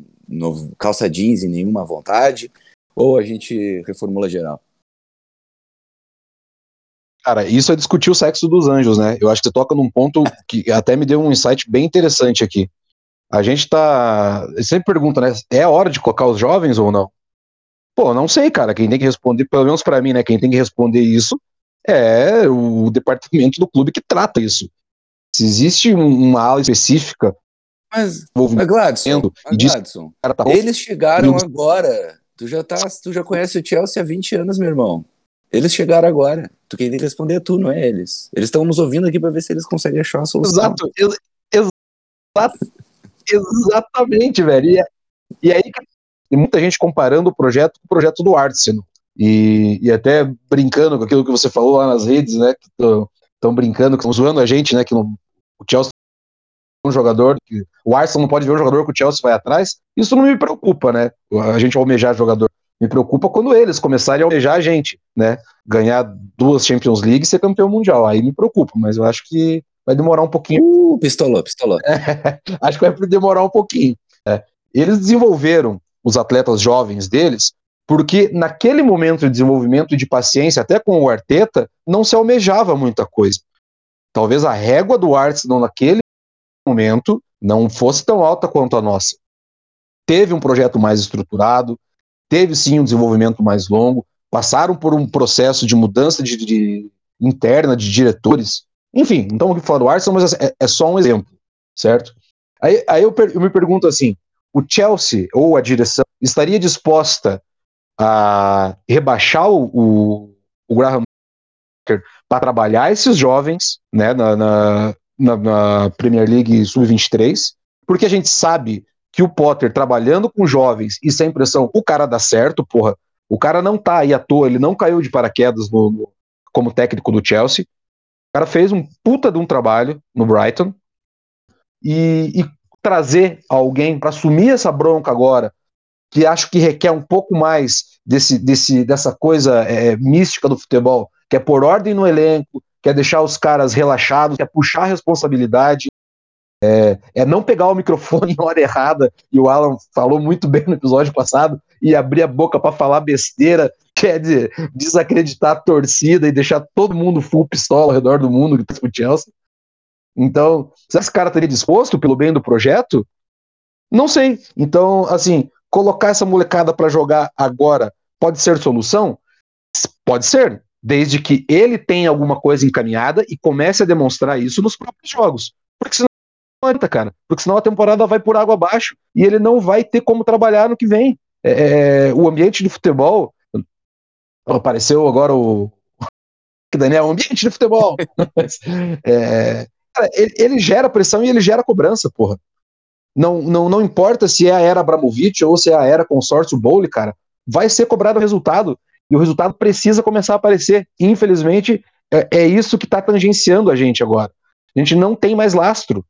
calça jeans e nenhuma vontade, ou a gente reformula geral? Cara, isso é discutir o sexo dos anjos, né? Eu acho que você toca num ponto que até me deu um insight bem interessante aqui. A gente tá. Sempre pergunta, né? É hora de colocar os jovens ou não? Pô, não sei, cara. Quem tem que responder, pelo menos para mim, né? Quem tem que responder isso é o departamento do clube que trata isso. Se existe uma ala específica. Mas, mas Gladson, mas Gladson tá eles chegaram agora. Tu já, tá, tu já conhece o Chelsea há 20 anos, meu irmão. Eles chegaram agora. Tu quem tem que responder é tu, não é eles. Eles estão nos ouvindo aqui para ver se eles conseguem achar uma solução. Exato. Ex exato. Exatamente, velho. E, é, e aí tem muita gente comparando o projeto com o projeto do Arsenal. E, e até brincando com aquilo que você falou lá nas redes, né? Que estão brincando, que estão zoando a gente, né? Que não, o Chelsea um jogador, que o Arsenal não pode ver um jogador que o Chelsea vai atrás. Isso não me preocupa, né? A gente almejar jogador. Me preocupa quando eles começarem a almejar a gente, né? Ganhar duas Champions League e ser campeão mundial. Aí me preocupa, mas eu acho que vai demorar um pouquinho. Uh, pistolou, pistolou. acho que vai demorar um pouquinho. É. eles desenvolveram os atletas jovens deles porque naquele momento de desenvolvimento e de paciência, até com o Arteta, não se almejava muita coisa. Talvez a régua do Arsenal naquele momento não fosse tão alta quanto a nossa. Teve um projeto mais estruturado, teve sim um desenvolvimento mais longo, passaram por um processo de mudança de, de interna de diretores. Enfim, então o que falar do Arsenal, mas é, é, só um exemplo, certo? Aí, aí eu, eu me pergunto assim: o Chelsea ou a direção estaria disposta a rebaixar o, o, o Graham para trabalhar esses jovens né, na, na, na, Premier League Sub-23, porque a gente sabe que o Potter trabalhando com jovens e sem pressão, o cara dá certo, porra. O cara não tá aí à toa, ele não caiu de paraquedas no, no, como técnico do Chelsea. O cara fez um puta de um trabalho no Brighton. E, e trazer alguém para assumir essa bronca agora, que acho que requer um pouco mais desse, desse, dessa coisa é, mística do futebol, que é pôr ordem no elenco, quer deixar os caras relaxados, quer puxar a responsabilidade, é, é, não pegar o microfone na hora errada, e o Alan falou muito bem no episódio passado, e abrir a boca para falar besteira, quer dizer, desacreditar a torcida e deixar todo mundo full pistola ao redor do mundo que tá com o Chelsea. Então, se esse cara estaria disposto pelo bem do projeto? Não sei. Então, assim, colocar essa molecada para jogar agora pode ser solução? Pode ser, desde que ele tenha alguma coisa encaminhada e comece a demonstrar isso nos próprios jogos. Porque senão não adianta, cara. Porque senão a temporada vai por água abaixo e ele não vai ter como trabalhar no que vem. É, é o ambiente de futebol. Apareceu agora o. Daniel, o ambiente de futebol. é, Cara, ele, ele, gera pressão e ele gera cobrança, porra. Não, não, não importa se é a era Abramovich ou se é a era consórcio Bowley, cara. Vai ser cobrado o resultado. E o resultado precisa começar a aparecer. Infelizmente, é, é isso que está tangenciando a gente agora. A gente não tem mais lastro.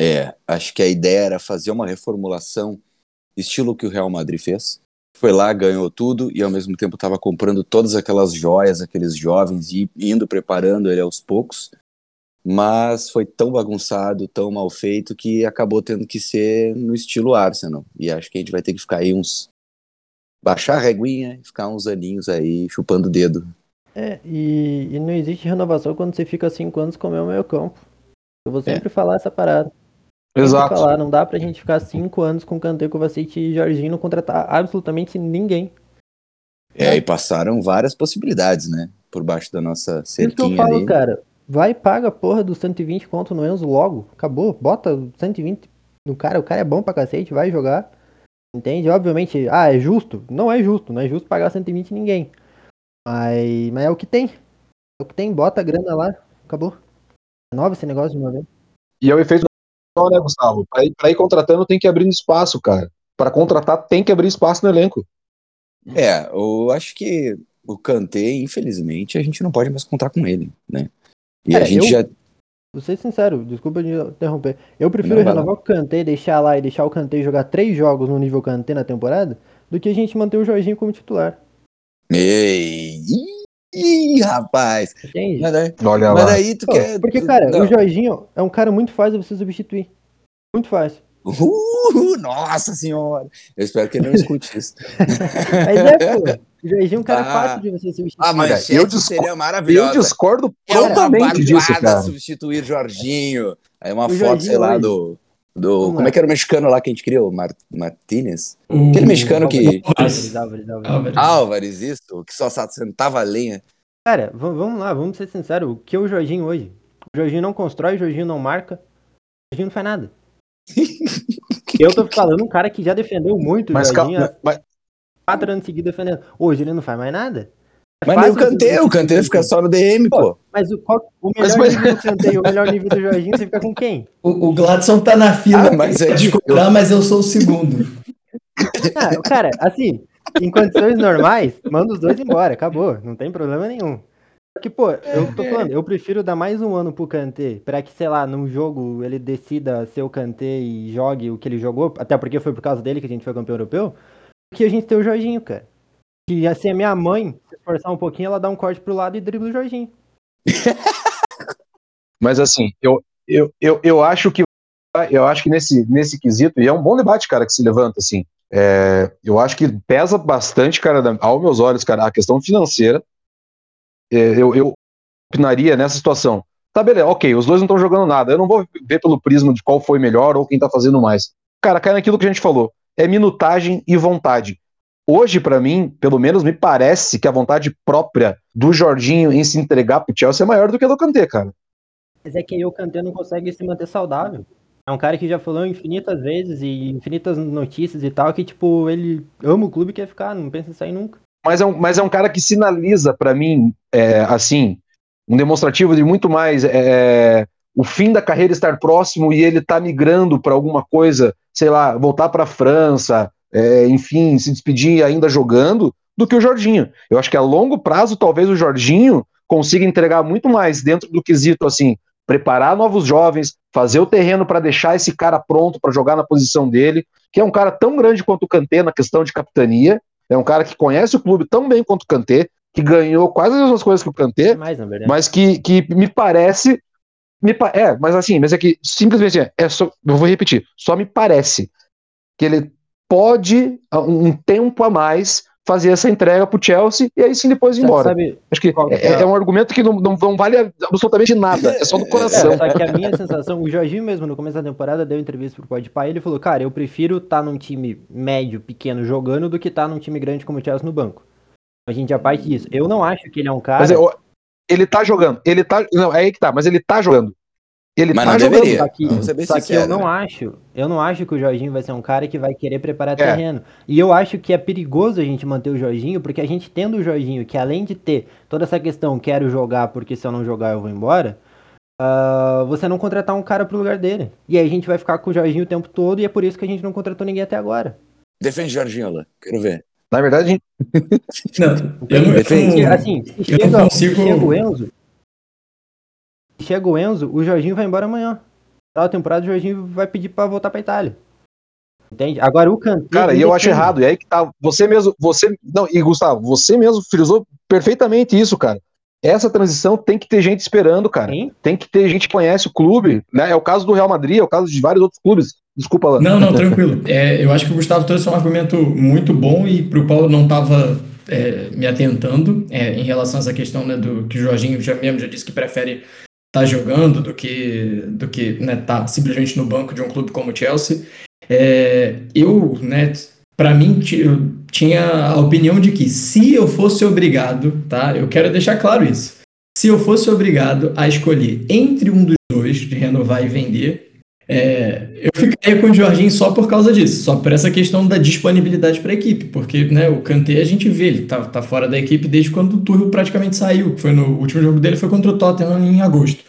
É, acho que a ideia era fazer uma reformulação, estilo que o Real Madrid fez. Foi lá, ganhou tudo e ao mesmo tempo estava comprando todas aquelas joias, aqueles jovens e indo preparando ele aos poucos mas foi tão bagunçado, tão mal feito, que acabou tendo que ser no estilo Arsenal. E acho que a gente vai ter que ficar aí uns. Baixar a reguinha e ficar uns aninhos aí chupando o dedo. É, e, e, não existe renovação quando você fica cinco anos com o meu meio campo. Eu vou sempre é. falar essa parada. Exato. Falar, não dá pra gente ficar cinco anos com Kanté, Kovacic e Jorginho não contratar absolutamente ninguém. É, e passaram várias possibilidades, né? Por baixo da nossa cerquinha Isso que eu falo, ali. cara. Vai e paga a porra dos 120 conto no Enzo logo. Acabou. Bota 120 no cara. O cara é bom pra cacete, vai jogar. Entende? Obviamente, ah, é justo? Não é justo. Não é justo pagar 120 em ninguém. Mas, mas é o que tem. É o que tem. Bota a grana lá. Acabou. Nova esse negócio de uma vez. E é o efeito né, Gustavo? Pra ir, pra ir contratando tem que abrir espaço, cara. Para contratar tem que abrir espaço no elenco. É, eu acho que o Kanté, infelizmente, a gente não pode mais contar com ele, né? E Cara, a gente eu, já. Vou ser sincero, desculpa de interromper. Eu prefiro não, renovar o Kanté, deixar lá e deixar o Kanté jogar três jogos no nível Kanté na temporada, do que a gente manter o Jorginho como titular. Ei! Ih, rapaz! Entende? Mas, aí, Olha mas lá. aí tu Pô, quer. Porque, cara, não. o Jorginho é um cara muito fácil de você substituir. Muito fácil. Uh, nossa senhora! Eu espero que ele não escute isso. Mas é, pô. O Jorginho é um cara ah, fácil de você substituir. Ah, mas eu seria maravilhoso. Eu discordo totalmente é disso, cara. substituir Jorginho. Aí uma o foto, Jorginho sei lá, do... do como é que era o mexicano lá que a gente criou? Mar, Martínez? Hum, Aquele mexicano que... Álvares, Álvares, Álvares. Álvares, isso. Que só sentava a lenha. Cara, vamos lá, vamos ser sinceros. O que é o Jorginho hoje? O Jorginho não constrói, o Jorginho não marca. O Jorginho não faz nada. Eu tô falando um cara que já defendeu muito mas, o Jorginho. Mas... Quatro anos seguidos defendendo. Hoje ele não faz mais nada. É mas nem o Kanté, o Kanté fica só no DM, pô. Mas o, qual, o melhor mas, nível do e o melhor nível do Jorginho, você fica com quem? O, o Gladson tá na fila, ah, mas é de cobrar, mas eu sou o segundo. Ah, cara, assim, em condições normais, manda os dois embora, acabou, não tem problema nenhum. Que, pô, eu tô falando, eu prefiro dar mais um ano pro Kanté, pra que, sei lá, num jogo ele decida ser o Kanté e jogue o que ele jogou, até porque foi por causa dele que a gente foi campeão europeu, que a gente ter o Jorginho, cara. Que assim, a minha mãe, se esforçar um pouquinho, ela dá um corte pro lado e dribla o Jorginho. Mas assim, eu, eu, eu, eu acho que eu acho que nesse, nesse quesito, e é um bom debate, cara, que se levanta, assim. É, eu acho que pesa bastante, cara, aos meus olhos, cara, a questão financeira. É, eu, eu opinaria nessa situação. Tá, beleza, ok, os dois não estão jogando nada. Eu não vou ver pelo prisma de qual foi melhor ou quem tá fazendo mais. Cara, cai naquilo que a gente falou. É minutagem e vontade. Hoje, para mim, pelo menos me parece que a vontade própria do Jorginho em se entregar pro Chelsea é maior do que a do Kanté, cara. Mas é que o Kanté não consegue se manter saudável. É um cara que já falou infinitas vezes e infinitas notícias e tal, que, tipo, ele ama o clube e quer ficar, não pensa em sair nunca. Mas é um, mas é um cara que sinaliza para mim, é, assim, um demonstrativo de muito mais é, o fim da carreira estar próximo e ele tá migrando para alguma coisa, sei lá, voltar para a França, é, enfim, se despedir ainda jogando, do que o Jorginho. Eu acho que a longo prazo, talvez o Jorginho consiga entregar muito mais dentro do quesito, assim, preparar novos jovens, fazer o terreno para deixar esse cara pronto para jogar na posição dele, que é um cara tão grande quanto o Kanté na questão de capitania, é um cara que conhece o clube tão bem quanto o Kanté, que ganhou quase as mesmas coisas que o Kanté, Mais, na verdade. mas que, que me parece me é, mas assim, mas é que simplesmente é, é só, eu vou repetir, só me parece que ele pode um tempo a mais fazer essa entrega pro Chelsea e aí sim depois ir embora. Sabe, Acho que é, é? é um argumento que não, não, não vale absolutamente nada, é só do coração. É, só que a minha sensação, o Jorginho mesmo no começo da temporada deu entrevista pro Podpah e ele falou, cara, eu prefiro estar num time médio, pequeno, jogando, do que estar num time grande como o Chelsea no banco. A gente já parte disso. Eu não acho que ele é um cara... Mas é, ele tá jogando, ele tá, não, é aí que tá, mas ele tá jogando. Ele Mas tá não jogando. deveria. Só que, Vamos ser bem só que eu não né? acho, eu não acho que o Jorginho vai ser um cara que vai querer preparar É. terreno. E eu acho que é perigoso a gente manter o Jorginho, porque a gente tendo o Jorginho, que além de ter toda essa questão, quero jogar, porque se eu não jogar eu vou embora, ah, você não contratar um cara pro lugar dele. E aí a gente vai ficar com o Jorginho o tempo todo, e é por isso que a gente não contratou ninguém até agora. Defende Jorginho lá, quero ver. Na verdade, a gente- Não, eu não, eu Defende. Assim, se eu chega, não consigo- se chega o Enzo, chega o Enzo, o Jorginho vai embora amanhã. Na temporada o Jorginho vai pedir pra voltar pra Itália. Entende? Agora o Kanté... Cara, e eu acho errado. E aí que tá. Você mesmo, você. Não, e Gustavo, você mesmo frisou perfeitamente isso, cara. Essa transição tem que ter gente esperando, cara. Sim. Tem que ter gente que conhece o clube, né? É o caso do Real Madrid, é o caso de vários outros clubes. Desculpa, Alan. Não, não, tranquilo. É, eu acho que o Gustavo trouxe um argumento muito bom e para o qual eu não estava me atentando é, em relação a essa questão né, do que o Jorginho já mesmo já disse que prefere estar jogando do que do que né, tá simplesmente no banco de um clube como o Chelsea. É, eu, né, para mim, eu tinha a opinião de que se eu fosse obrigado, tá? Eu quero deixar claro isso. Se eu fosse obrigado a escolher entre um dos dois, de renovar e vender, é, eu ficaria com o Jorginho só por causa disso, só por essa questão da disponibilidade para a equipe, porque né, o Kanté a gente vê, ele tá, tá fora da equipe desde quando o Tuchel praticamente saiu, foi no último jogo dele foi contra o Tottenham em agosto.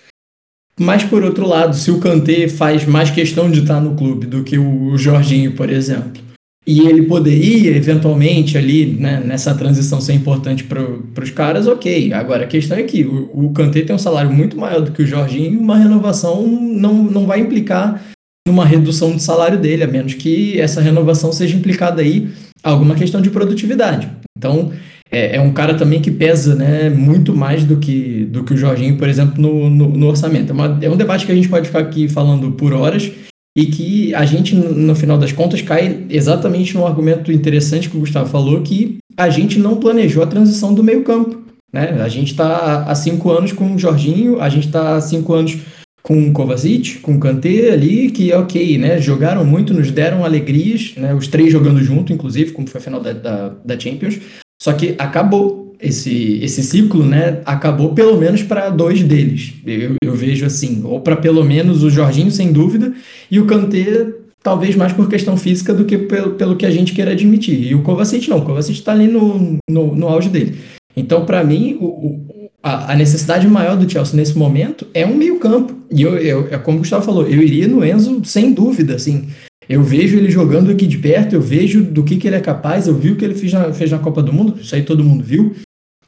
Mas por outro lado, se o Kanté faz mais questão de estar no clube do que o Jorginho, por exemplo, e ele poderia eventualmente ali né, nessa transição ser importante para os caras, ok. Agora a questão é que o, o Kanté tem um salário muito maior do que o Jorginho uma renovação não, não vai implicar numa redução de salário dele, a menos que essa renovação seja implicada aí alguma questão de produtividade. Então é, é um cara também que pesa né, muito mais do que, do que o Jorginho, por exemplo, no, no, no orçamento. É, uma- é um debate que a gente pode ficar aqui falando por horas e que a gente, no no final das contas, cai exatamente num argumento interessante que o Gustavo falou, que a gente não planejou a transição do meio campo. Né? A gente está há cinco anos com o Jorginho, a gente está há cinco anos com o Kovacic, com o Kanté ali, que é ok, né? Jogaram muito, nos deram alegrias, né? Os três jogando junto, inclusive, como foi a final da, da, da Champions. Só que acabou esse, esse ciclo, né? Acabou pelo menos para dois deles. Eu, eu vejo assim, ou para pelo menos o Jorginho, sem dúvida, e o Kanté talvez mais por questão física do que pelo, pelo que a gente queira admitir. E o Kovacic não, o Kovacic está ali no, no, no auge dele. Então, para mim, o, o- a, a necessidade maior do Chelsea nesse momento é um meio-campo. E eu, eu, é como o Gustavo falou, eu iria no Enzo sem dúvida, assim. Eu vejo ele jogando aqui de perto, eu vejo do que, que ele é capaz, eu vi o que ele fez na, fez na Copa do Mundo, isso aí todo mundo viu.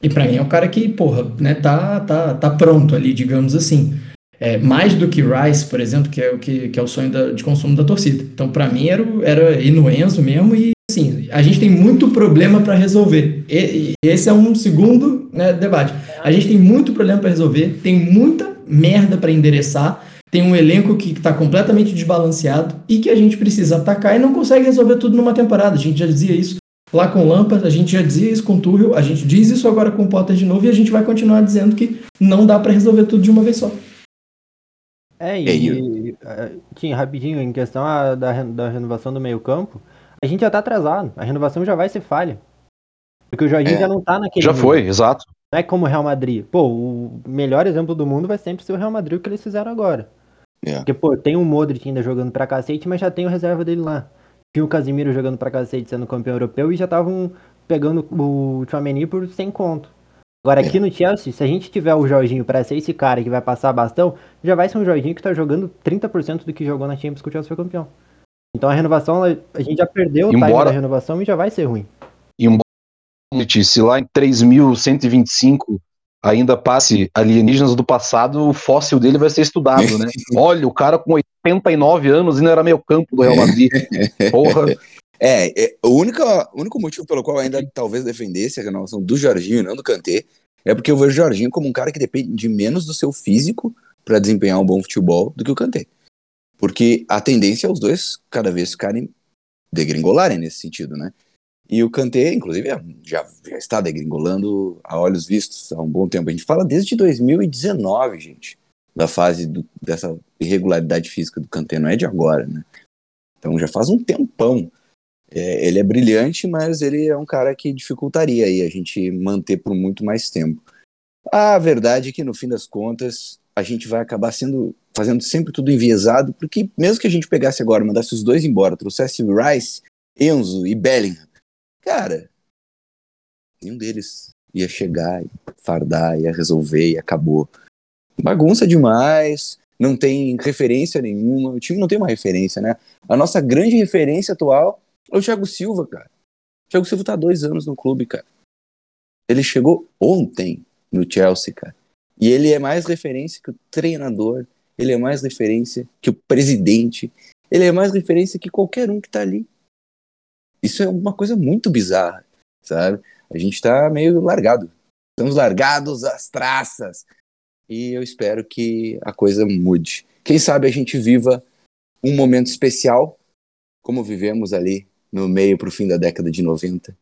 E para mim é um cara que, porra, né, tá, tá, tá pronto ali, digamos assim. É, mais do que Rice, por exemplo, que é o que, que é o sonho da- de consumo da torcida. Então, para mim, era, era ir no Enzo mesmo e, assim, a gente tem muito problema para resolver. E, e esse é um segundo né, debate. A gente tem muito problema para resolver, tem muita merda para endereçar tem um elenco que está completamente desbalanceado e que a gente precisa atacar e não consegue resolver tudo numa temporada. A gente já dizia isso lá com o Lampard, a gente já dizia isso com o Tuchel, a gente diz isso agora com o Potter de novo e a gente vai continuar dizendo que não dá para resolver tudo de uma vez só. É, e, e rapidinho, em questão a, da, da renovação do meio campo, a gente já tá atrasado, a renovação já vai ser falha. Porque o Jorginho é, já não tá naquele. Já foi, exato. Não é como o Real Madrid. Pô, o melhor exemplo do mundo vai sempre ser o Real Madrid, o que eles fizeram agora. É. Porque, pô, tem o Modric ainda jogando pra cacete, mas já tem o reserva dele lá. Tinha o Casimiro jogando pra cacete sendo campeão europeu e já estavam pegando o Chouameni por sem conto. Agora, aqui é. no Chelsea, se a gente tiver o Jorginho para ser esse cara que vai passar bastão, já vai ser um Jorginho que tá jogando 30% do que jogou na Champions que o Chelsea foi campeão. Então a renovação, a gente já perdeu o embora, time da renovação e já vai ser ruim. Embora, se lá em 3125 ainda passe alienígenas do passado, o fóssil dele vai ser estudado, né? Olha, o cara com 89 anos ainda era meio campo do Real Madrid. Porra. É, é o, único, o único motivo pelo qual ainda talvez defendesse a renovação do Jorginho e não do Kanté é porque eu vejo o Jorginho como um cara que depende menos do seu físico para desempenhar um bom futebol do que o Kanté. Porque a tendência é os dois cada vez ficarem degringolarem nesse sentido, né? E o Kanté, inclusive, é, já, já está degringolando a olhos vistos há um bom tempo. A gente fala desde 2019, gente, da fase do, dessa irregularidade física do Kanté, não é de agora, né? Então já faz um tempão. É, ele é brilhante, mas ele é um cara que dificultaria aí a gente manter por muito mais tempo. A verdade é que no fim das contas a gente vai acabar sendo fazendo sempre tudo enviesado, porque mesmo que a gente pegasse agora, mandasse os dois embora, trouxesse Rice, Enzo e Bellingham, cara, nenhum deles ia chegar, fardar, ia resolver e acabou. Bagunça demais, não tem referência nenhuma, o time não tem uma referência, né? A nossa grande referência atual é o Thiago Silva, cara. O Thiago Silva tá há dois anos no clube, cara. Ele chegou ontem no Chelsea, cara. E ele é mais referência que o treinador, ele é mais referência que o presidente, ele é mais referência que qualquer um que tá ali. Isso é uma coisa muito bizarra, sabe? A gente tá meio largado. Estamos largados às traças. E eu espero que a coisa mude. Quem sabe a gente viva um momento especial, como vivemos ali no meio para o fim da década de 90,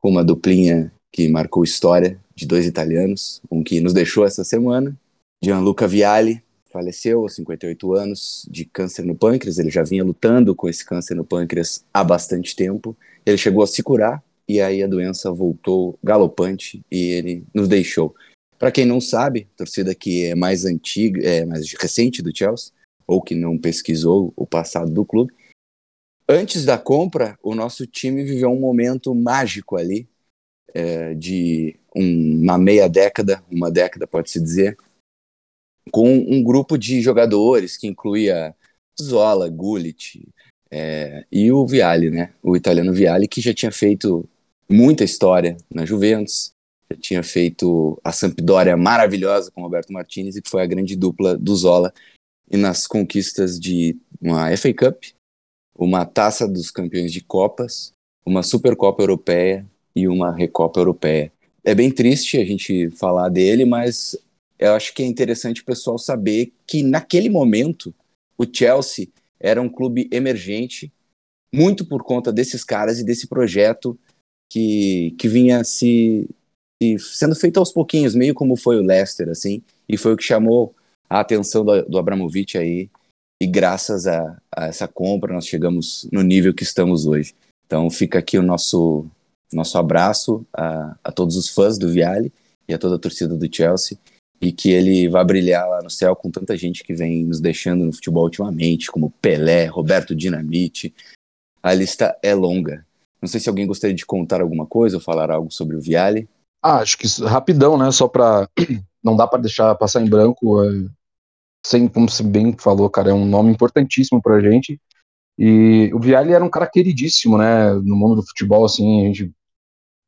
com uma duplinha que marcou história de dois italianos, um que nos deixou essa semana, Gianluca Vialli, faleceu aos 58 anos de câncer no pâncreas. Ele já vinha lutando com esse câncer no pâncreas há bastante tempo. Ele chegou a se curar e aí a doença voltou galopante e ele nos deixou. Para quem não sabe, torcida que é mais antiga, é mais recente do Chelsea, ou que não pesquisou o passado do clube, antes da compra, o nosso time viveu um momento mágico ali, é, de um, uma meia década, uma década pode-se dizer, com um grupo de jogadores que incluía Zola, Gullit é, e o Viali, né? O italiano Viali, que já tinha feito muita história na Juventus, já tinha feito a Sampdoria maravilhosa com Roberto Martinez e que foi a grande dupla do Zola e nas conquistas de uma FA Cup uma taça dos campeões de Copas, uma Supercopa Europeia e uma Recopa Europeia. É bem triste a gente falar dele, mas eu acho que é interessante o pessoal saber que naquele momento o Chelsea era um clube emergente, muito por conta desses caras e desse projeto que, que vinha se, se sendo feito aos pouquinhos, meio como foi o Leicester, assim, e foi o que chamou a atenção do, do Abramovich aí e graças a, a, essa compra nós chegamos no nível que estamos hoje. Então fica aqui o nosso nosso abraço a, a todos os fãs do Viale e a toda a torcida do Chelsea e que ele vá brilhar lá no céu com tanta gente que vem nos deixando no futebol ultimamente, como Pelé, Roberto Dinamite. A lista é longa. Não sei se alguém gostaria de contar alguma coisa ou falar algo sobre o Viale. Ah, acho que rapidão, né? Só para não dá para deixar passar em branco. É sem, como você bem falou, cara, é um nome importantíssimo pra gente. E o Vialli era um cara queridíssimo, né, no mundo do futebol, assim, a gente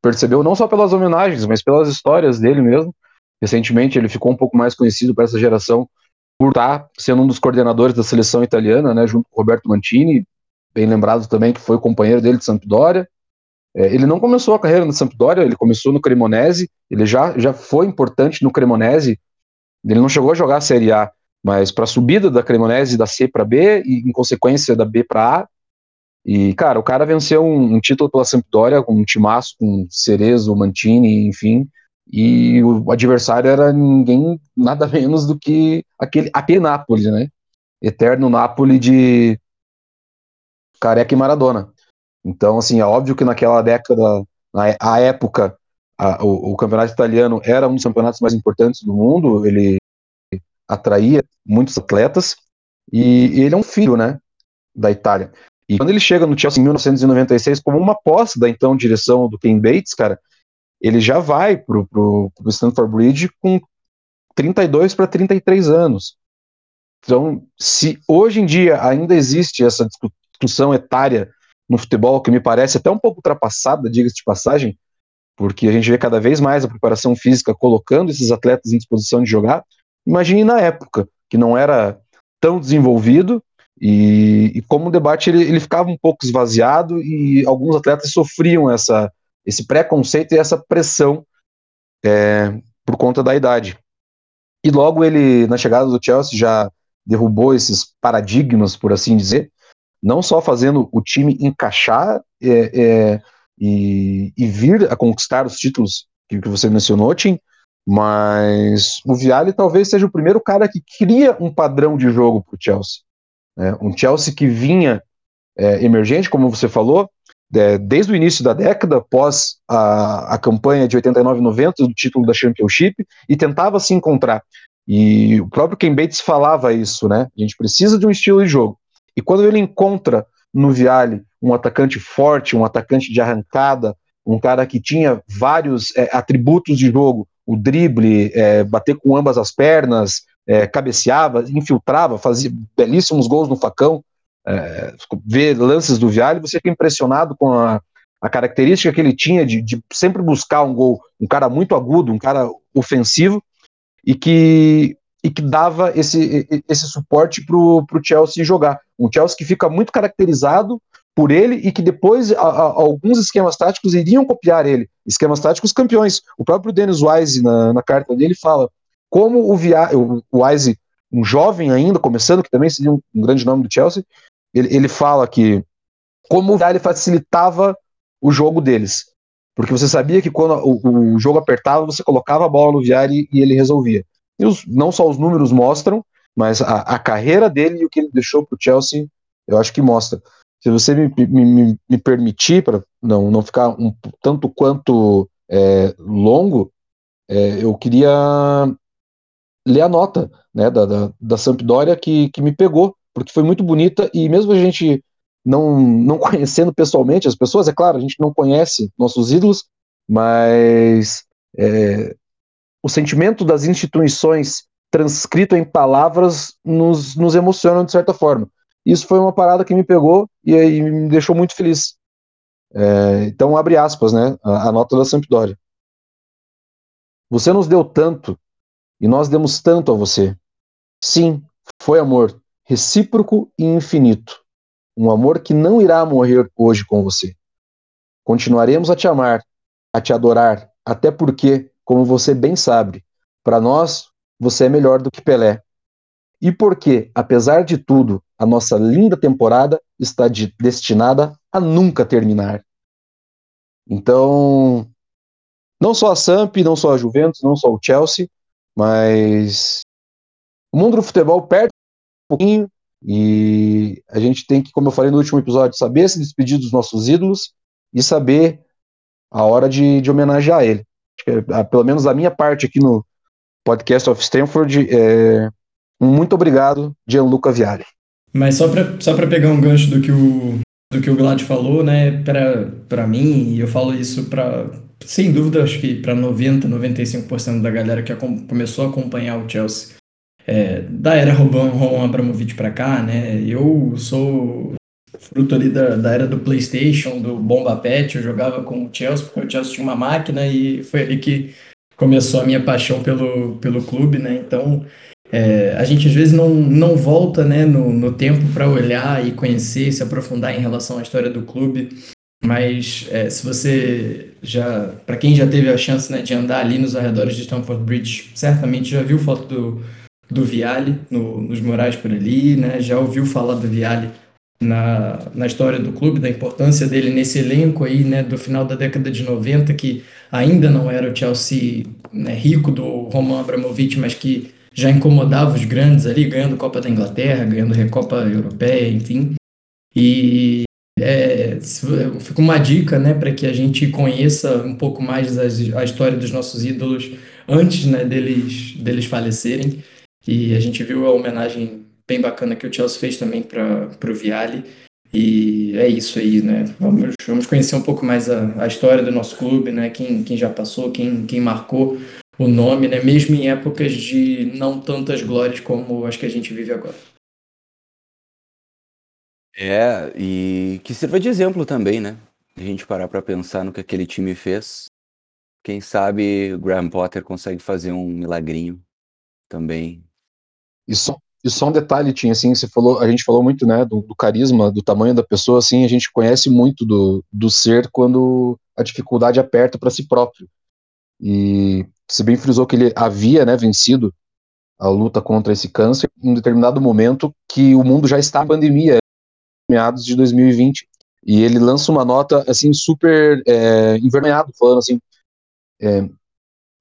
percebeu não só pelas homenagens, mas pelas histórias dele mesmo. Recentemente ele ficou um pouco mais conhecido para essa geração por estar sendo um dos coordenadores da seleção italiana, né, junto com Roberto Mantini, bem lembrado também que foi companheiro dele de Sampdoria. É, ele não começou a carreira no Sampdoria, ele começou no Cremonese, ele já, já foi importante no Cremonese, ele não chegou a jogar a Série A, mas para a subida da Cremonese da C para B e em consequência da B para A. E cara, o cara venceu um, um, título pela Sampdoria com um timaço com Cerezo, Mantini, enfim. E o adversário era ninguém nada menos do que aquele aquele Napoli, né? Eterno Napoli de Careca e Maradona. Então, assim, é óbvio que naquela década, na a época, a, o, o, campeonato italiano era um dos campeonatos mais importantes do mundo, ele atraía muitos atletas, e, e ele é um filho, né, da Itália. E quando ele chega no Chelsea em 1996 como uma posse da então direção do Ken Bates, cara, ele já vai pro, pro Stanford Bridge com 32 para 33 anos. Então, se hoje em dia ainda existe essa discussão etária no futebol, que me parece até um pouco ultrapassada, diga-se de passagem, porque a gente vê cada vez mais a preparação física colocando esses atletas em disposição de jogar. Imagine na época, que não era tão desenvolvido, e, e como o debate ele, ele, ficava um pouco esvaziado, e alguns atletas sofriam essa, esse preconceito e essa pressão é, por conta da idade. E logo ele, na chegada do Chelsea, já derrubou esses paradigmas, por assim dizer, não só fazendo o time encaixar é, é, e, e, vir a conquistar os títulos que, que você mencionou, Tim, mas o Viali talvez seja o primeiro cara que cria um padrão de jogo para o Chelsea. Né? Um Chelsea que vinha é, emergente, como você falou, é, desde o início da década, após a, a campanha de 89-90 do título da Championship, e tentava se encontrar. E o próprio Ken Bates falava isso, né? A gente precisa de um estilo de jogo. E quando ele encontra no Viale um atacante forte, um atacante de arrancada, um cara que tinha vários é, atributos de jogo, o drible, é, bater com ambas as pernas, é, cabeceava, infiltrava, fazia belíssimos gols no facão. É, ver lances do Viale, você fica impressionado com a, a característica que ele tinha de, de, sempre buscar um gol, um cara muito agudo, um cara ofensivo, e que e que dava esse, esse suporte para o Chelsea jogar. Um Chelsea que fica muito caracterizado por ele e que depois a, a, alguns esquemas táticos iriam copiar ele. Esquemas táticos campeões. O próprio Dennis Wise, na, na carta dele, fala como o, Via, o, Wise, um jovem ainda, começando, que também seria um, um grande nome do Chelsea, ele, ele fala que como o Viale facilitava o jogo deles. Porque você sabia que quando o, o jogo apertava, você colocava a bola no Viari e ele resolvia. E os, não só os números mostram, mas a, a carreira dele e o que ele deixou para o Chelsea, eu acho que mostra. Se você me, me, me permitir, para não, não ficar um tanto quanto é, longo, é, eu queria ler a nota né, da, da, da Sampdoria que, que me pegou, porque foi muito bonita e mesmo a gente não, não conhecendo pessoalmente as pessoas, é claro, a gente não conhece nossos ídolos, mas é, o sentimento das instituições transcrito em palavras nos, nos emociona de certa forma. Isso foi uma parada que me pegou e, e me deixou muito feliz. É, então, abre aspas, né? A, a nota da Sampdoria. Você nos deu tanto e nós demos tanto a você. Sim, foi amor, recíproco e infinito. Um amor que não irá morrer hoje com você. Continuaremos a te amar, a te adorar, até porque como você bem sabe, para nós você é melhor do que Pelé. E porque, apesar de tudo, a nossa linda temporada está de, destinada a nunca terminar. Então, não só a Samp, não só a Juventus, não só o Chelsea, mas o mundo do futebol perde pouquinho e a gente tem que, como eu falei no último episódio, saber se despedir dos nossos ídolos e saber a hora de, de homenagear ele. É, pelo menos a minha parte aqui no podcast of Stanford, é, muito obrigado, Gianluca Viari. Mas só para só pegar um gancho do que o, do que o Glad falou, né, para mim, e eu falo isso para, sem dúvida, acho que para 90, 95% da galera que começou a acompanhar o Chelsea, é, da era Roman Abramovich para cá, né, eu sou fruto ali da, da era do PlayStation, do Bomba Pet. Eu jogava com o Chelsea, porque o Chelsea tinha uma máquina e foi ali que começou a minha paixão pelo, pelo clube, né? Então, é, a gente às vezes não, não volta né, no, no tempo para olhar e conhecer, se aprofundar em relação à história do clube. Mas é, se você já, para quem já teve a chance né, de andar ali nos arredores de Stamford Bridge, certamente já viu foto do, do Viale no, nos murais por ali, né? Já ouviu falar do Viale na, na história do clube, da importância dele nesse elenco aí, né, do final da década de 90, que ainda não era o Chelsea né, rico do Roman Abramovich, mas que já incomodava os grandes ali, ganhando Copa da Inglaterra, ganhando Recopa Europeia, enfim. E é, fica uma dica, né, para que a gente conheça um pouco mais as, a história dos nossos ídolos antes, né, deles, deles falecerem. E a gente viu a homenagem bem bacana que o Chelsea fez também para o Viale. E é isso aí, né? Vamos, vamos conhecer um pouco mais a, a história do nosso clube, né? Quem, quem já passou, quem, quem marcou o nome, né? Mesmo em épocas de não tantas glórias como as que a gente vive agora. É, e que sirva de exemplo também, né? A gente parar para pensar no que aquele time fez. Quem sabe o Graham Potter consegue fazer um milagrinho também. E só, e só um detalhe, tinha assim, você falou, a gente falou muito, né, do, do, carisma, do tamanho da pessoa, assim, a gente conhece muito do, do ser quando a dificuldade aperta para si próprio. E se bem frisou que ele havia, né, vencido a luta contra esse câncer em um determinado momento que o mundo já está em pandemia, meados de 2020. E ele lança uma nota, assim, super é, falando assim, é,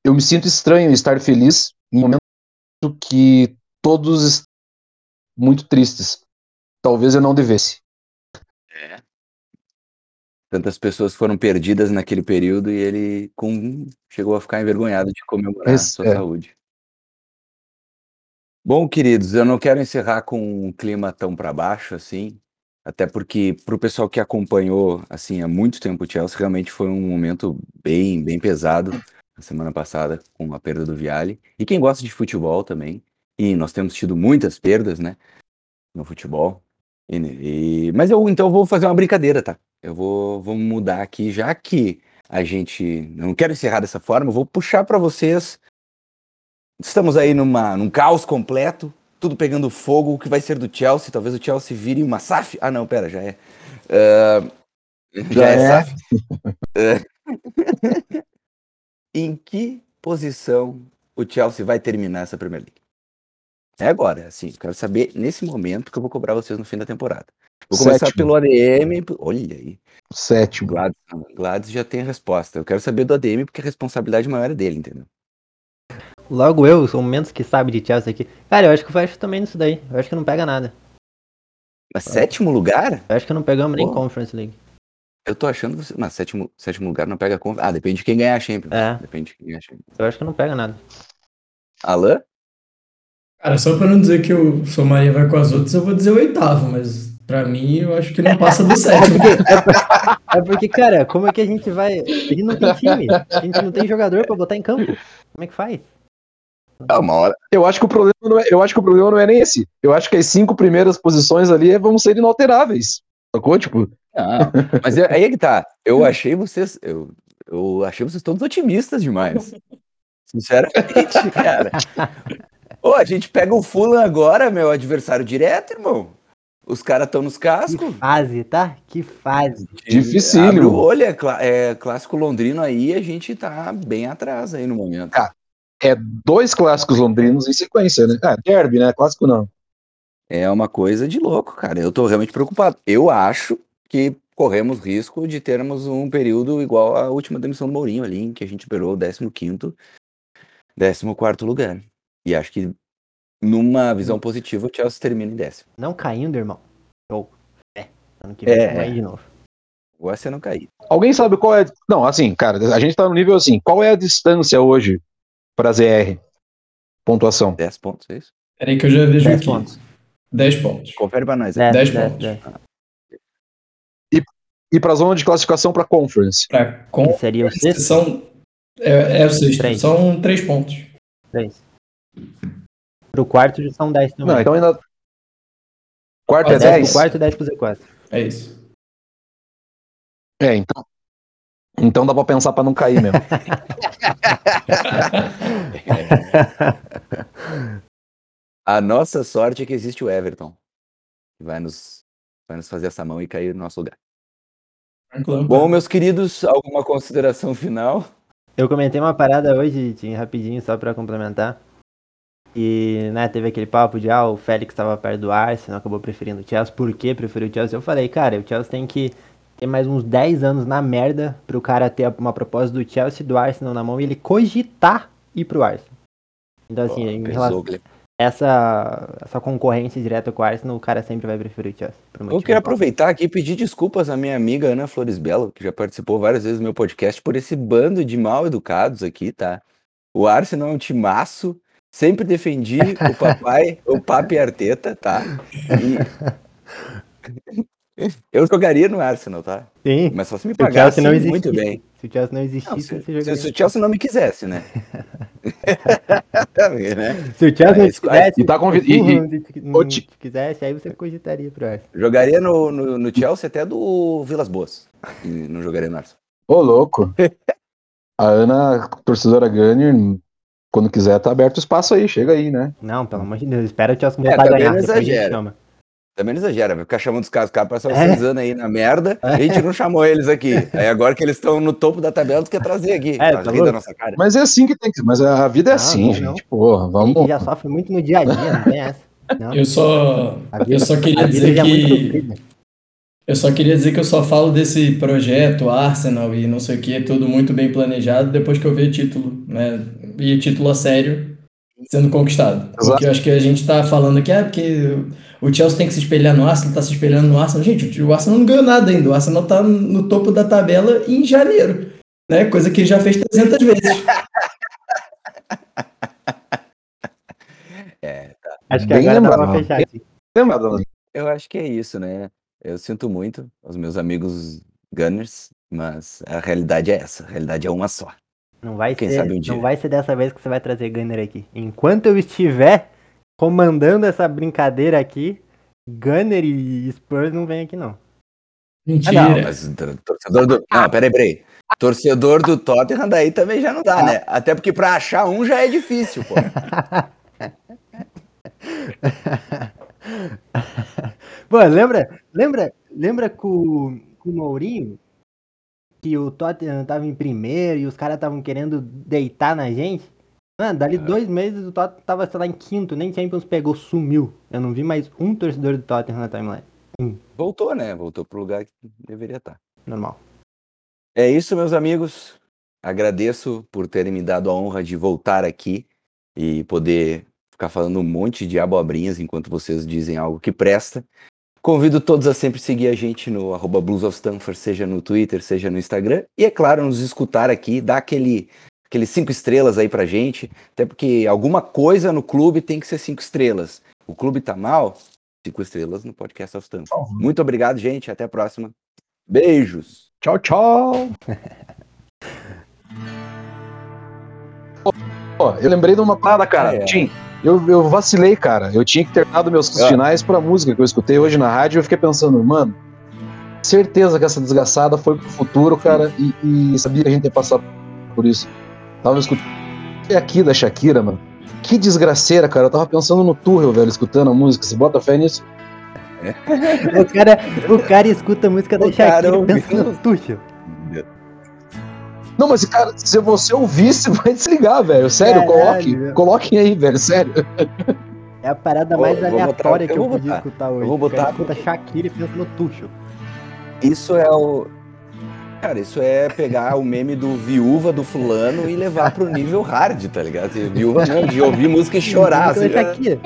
eu me sinto estranho estar feliz em um momento que todos muito tristes. Talvez eu não devesse. É. Tantas pessoas foram perdidas naquele período e ele com... chegou a ficar envergonhado de comemorar Esse, sua é. saúde. Bom, queridos, eu não quero encerrar com um clima tão para baixo assim, até porque para o pessoal que acompanhou assim há muito tempo o Chelsea realmente foi um momento bem bem pesado na semana passada com a perda do Viale e quem gosta de futebol também e nós temos tido muitas perdas, né, no futebol. E, e, mas eu então vou fazer uma brincadeira, tá? Eu vou, vou mudar aqui, já que a gente não quero encerrar dessa forma, eu vou puxar para vocês. Estamos aí numa, num caos completo, tudo pegando fogo. O que vai ser do Chelsea? Talvez o Chelsea vire uma SAF. Ah, não, pera, já é. Uh, já, já, é, é SAF. em que posição o Chelsea vai terminar essa Premier League? É agora, assim, quero saber nesse momento que eu vou cobrar vocês no fim da temporada. Vou começar Sétimo. pelo ADM. Olha aí. Sétimo. Gladys, Gladys já tem a resposta. Eu quero saber do ADM porque a responsabilidade maior é dele, entendeu? Logo eu, sou o menos que sabe de Chelsea aqui. Cara, eu acho que o fecho também nisso daí. Eu acho que não pega nada. Mas sétimo lugar? Eu acho que não pegamos Pô. nem Conference League. Eu tô achando que você. Mas sétimo, sétimo lugar não pega Conference. Ah, depende de quem ganhar a Champions. É. Depende de quem ganhar a Champions. Eu acho que não pega nada. Alan? Cara, só para não dizer que o Somaria vai com as outras, eu vou dizer o oitavo, mas para mim eu acho que não passa do sétimo. é porque, cara, como é que a gente vai. A gente não tem time, a gente não tem jogador para botar em campo. Como é que faz? É uma hora. Eu acho que o problema não é, eu acho que o problema não é nem esse. Eu acho que as cinco primeiras posições ali vão ser inalteráveis. Sacou? Tipo. Ah, mas é, aí é que tá. Eu achei vocês. Eu, eu achei vocês todos otimistas demais. Sinceramente, cara. Ô, a gente pega o Fulham agora, meu adversário direto, irmão. Os caras estão nos cascos. Que fase, tá? Que fase. Dificílimo. Olha, é, é, clássico londrino aí, a gente tá bem atrás aí no momento. Ah, é dois clássicos londrinos em sequência, né? Ah, derby, né? Clássico não. É uma coisa de louco, cara. Eu tô realmente preocupado. Eu acho que corremos risco de termos um período igual à última demissão do Mourinho ali, em que a gente esperou o 15 quinto, 14 lugar. E acho que numa visão hum. positiva o Chelsea termina em décimo. Não caindo, irmão. Ou é, ano que vem é, vai de novo. Ou é não cair. Alguém sabe qual é. Não, assim, cara, a gente tá no nível assim. Qual é a distância hoje para ZR? Pontuação. 10 pontos, é isso? Peraí que eu já vejo 10 aqui. Pontos. 10 pontos. Confere pra nós. 10, 10 pontos. 10, 10. E, e pra zona de classificação pra Conference? Pra conference seria o sexto? São, é, é o sexto. Três. São 3 pontos. 3. Pro quarto já são 10 também. Não, então ainda. Quarto é 10? 10 pro quarto e 10 pro Z4. É isso. É, então. Então dá pra pensar pra não cair mesmo. A nossa sorte é que existe o Everton. Que vai nos, vai nos fazer essa mão e cair no nosso lugar. Bom, meus queridos, alguma consideração final? Eu comentei uma parada hoje, Tim, rapidinho, só pra complementar. E, né, teve aquele papo de, ah, o Félix estava perto do Arsenal, acabou preferindo o Chelsea. Por que preferiu o Chelsea? Eu falei, cara, o Chelsea tem que ter mais uns 10 anos na merda pro cara ter uma proposta do Chelsea do Arsenal na mão e ele cogitar ir pro Arsenal. Então, assim, Pô, em relação essa, essa concorrência direta com o Arsenal, o cara sempre vai preferir o Chelsea. Eu queria aproveitar aqui e pedir desculpas à minha amiga Ana Flores Belo, que já participou várias vezes do meu podcast, por esse bando de mal educados aqui, tá? O Arsenal é um timaço, sempre defendi o papai, o Papi Arteta, tá? E... Eu jogaria no Arsenal, tá? Sim, Mas só se me se pagasse Chelsea não existisse. muito bem. Se o Chelsea não Não, existisse, se, você se- jogaria. se o Chelsea não me quisesse, né? né? Se o Chelsea não te isso- quisesse, e tá convid- se o não te- não quisesse, aí você cogitaria pro Arsenal. Jogaria no, no, no Chelsea até do Vilas Boas. E não jogaria no Arsenal. Ô, louco. A Ana, torcedora Gunner, quando quiser, tá aberto o espaço aí, chega aí, né? Não, pelo amor de Deus, espera o Chelsea É, voltar a ganhar, depois a gente exagera. chama. Também não exagera, vai ficar chamando os caras, os caras passaram É. seis anos aí na merda, e a gente não chamou eles aqui. Aí agora que eles estão no topo da tabela, tu quer trazer aqui. É, tá da nossa cara. Mas é assim que tem que. Mas a vida é Não, assim, não, gente. não. Porra, A vamos. gente já sofre muito no dia a dia, não tem essa. Não, Eu só, a eu só queria a vida dizer é que. Eu só queria dizer que eu só falo desse projeto Arsenal e não sei o que, tudo muito bem planejado depois que eu vi título, né? E título a sério sendo conquistado. Porque eu acho que a gente tá falando aqui, é porque o Chelsea tem que se espelhar no Arsenal, tá se espelhando no Arsenal. Gente, o Arsenal não ganhou nada ainda. O Arsenal tá no topo da tabela em janeiro, né? Coisa que ele já fez 300 vezes. É, Acho que Bem agora dá pra lembrado. fechar aqui. Lembra, dona? eu acho que é isso, né? Eu sinto muito aos meus amigos Gunners, mas a realidade é essa. A realidade é uma só. Não vai, Quem ser, sabe um dia. não vai ser dessa vez que você vai trazer Gunner aqui. Enquanto eu estiver comandando essa brincadeira aqui, Gunner e Spurs não vem aqui não. Ah, Mentira. não, mas torcedor do. Não, peraí, peraí. Torcedor do Tottenham daí também já não dá, né? Até porque pra achar um já é difícil, pô. Pô, lembra, lembra, lembra com, com o Mourinho? Que o Tottenham tava em primeiro e os caras estavam querendo deitar na gente? Mano, dali dois meses o Tottenham tava, sei lá, em quinto, nem Champions pegou, sumiu. Eu não vi mais um torcedor do Tottenham na timeline. Voltou, né? Voltou pro lugar que deveria estar. Normal. É isso, meus amigos. Agradeço por terem me dado a honra de voltar aqui e poder ficar falando um monte de abobrinhas enquanto vocês dizem algo que presta. Convido todos a sempre seguir a gente no arroba Blues of Stanford, seja no Twitter, seja no Instagram. E é claro, nos escutar aqui, dar aquele, aquele cinco estrelas aí pra gente. Até porque alguma coisa no clube tem que ser cinco estrelas. O clube tá mal? Cinco estrelas no podcast of Stanford. Muito obrigado, gente. Até a próxima. Beijos. Tchau, tchau. Pô, eu lembrei de uma parada, cara. É. Tim, eu, eu vacilei, cara. Eu tinha que ter dado meus É. finais pra música que eu escutei hoje na rádio e eu fiquei pensando, mano, certeza que essa desgraçada foi pro futuro, cara, e, e sabia que a gente ia passar por isso. Tava escutando aqui da Shakira, mano. Que desgraceira, cara. Eu tava pensando no Turrell, velho, escutando a música. Você bota fé nisso? O cara, o cara escuta a música da O Shakira e ouviu. pensa no Tuchel. Não, mas, cara, se você ouvir, você vai desligar, velho. Sério, Caralho, coloque. meu. Coloquem aí, velho, sério. É a parada mais botar- aleatória que eu eu, vou podia botar. escutar hoje. Eu vou O cara botar escuta Shakira e pensa no Tuchel. Isso é o. Cara, isso é pegar o meme do viúva do fulano e levar pro nível hard, tá ligado? E Viúva não, de ouvir música e chorar. Assim, né? Shakira.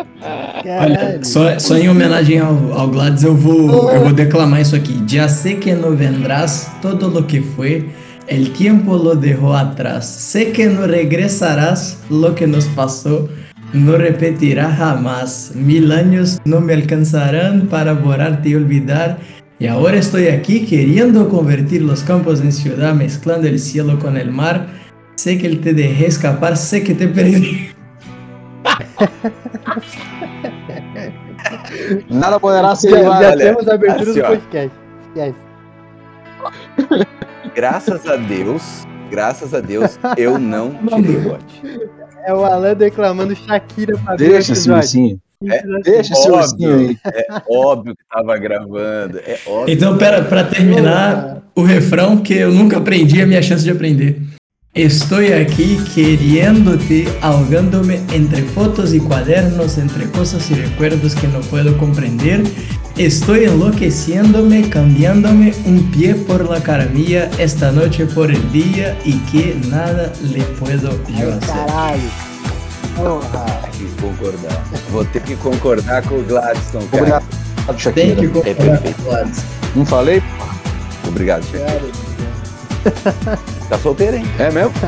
Olha, só, só em homenagem ao, ao Gladys, eu vou, eu vou declamar isso aqui. Ya sé que no vendrás todo lo que fue, el tiempo lo dejó atrás. Sé que no regresarás lo que nos pasó, no repetirá jamás. Mil años no me alcanzarán para borrarte y olvidar. Y ahora estoy aquí queriendo convertir los campos en ciudad, mezclando el cielo con el mar. Sé que te dejé escapar, sé que te perdí. Nada poderá ser igual. já olha, temos a abertura assim, do ó. podcast. Yes. Graças a Deus, graças a Deus, eu não tirei o bote. É o Alan declamando Shakira pra Deixa esse ursinho. É, Deixa esse ursinho Óbvio, aí. é óbvio que tava gravando. É óbvio. Então, pera, pra terminar o refrão, que eu nunca aprendi, é a minha chance de aprender. Estoy aquí queriéndote, ahogándome entre fotos y cuadernos, entre cosas y recuerdos que no puedo comprender. Estoy enloqueciéndome, cambiándome un pie por la caramilla, esta noche por el día y que nada le puedo yo hacer. caralho. Porra. Tem que concordar. Vou ter que concordar com o Gladstone, cara. Obrigado, Tem Shakira. que É concordar perfeito. com o Gladys. Não falei? Obrigado, Chico. Cara. Tá solteiro, hein? É mesmo?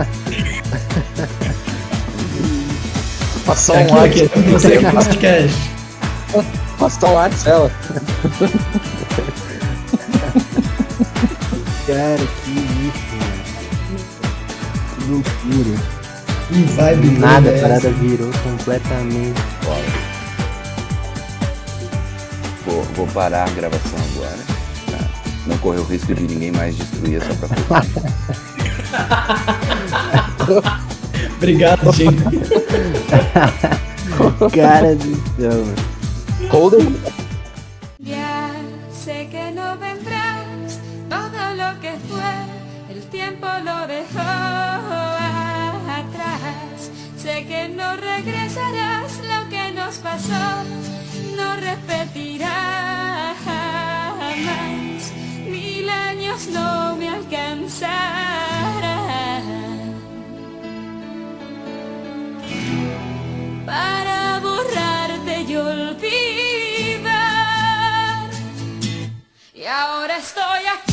Passar Tá um aqui, WhatsApp. aqui, você que podcast. Passar um WhatsApp ela. Cara, que isso, mano. Que loucura. Que vibe nada a é parada essa? virou completamente. Vou, vou parar a gravação agora. Não correr o risco de ninguém mais destruir essa própria Obrigado, gente. Cara do céu, mano. Holden. Para borrarte y olvidar. Y ahora estoy aquí.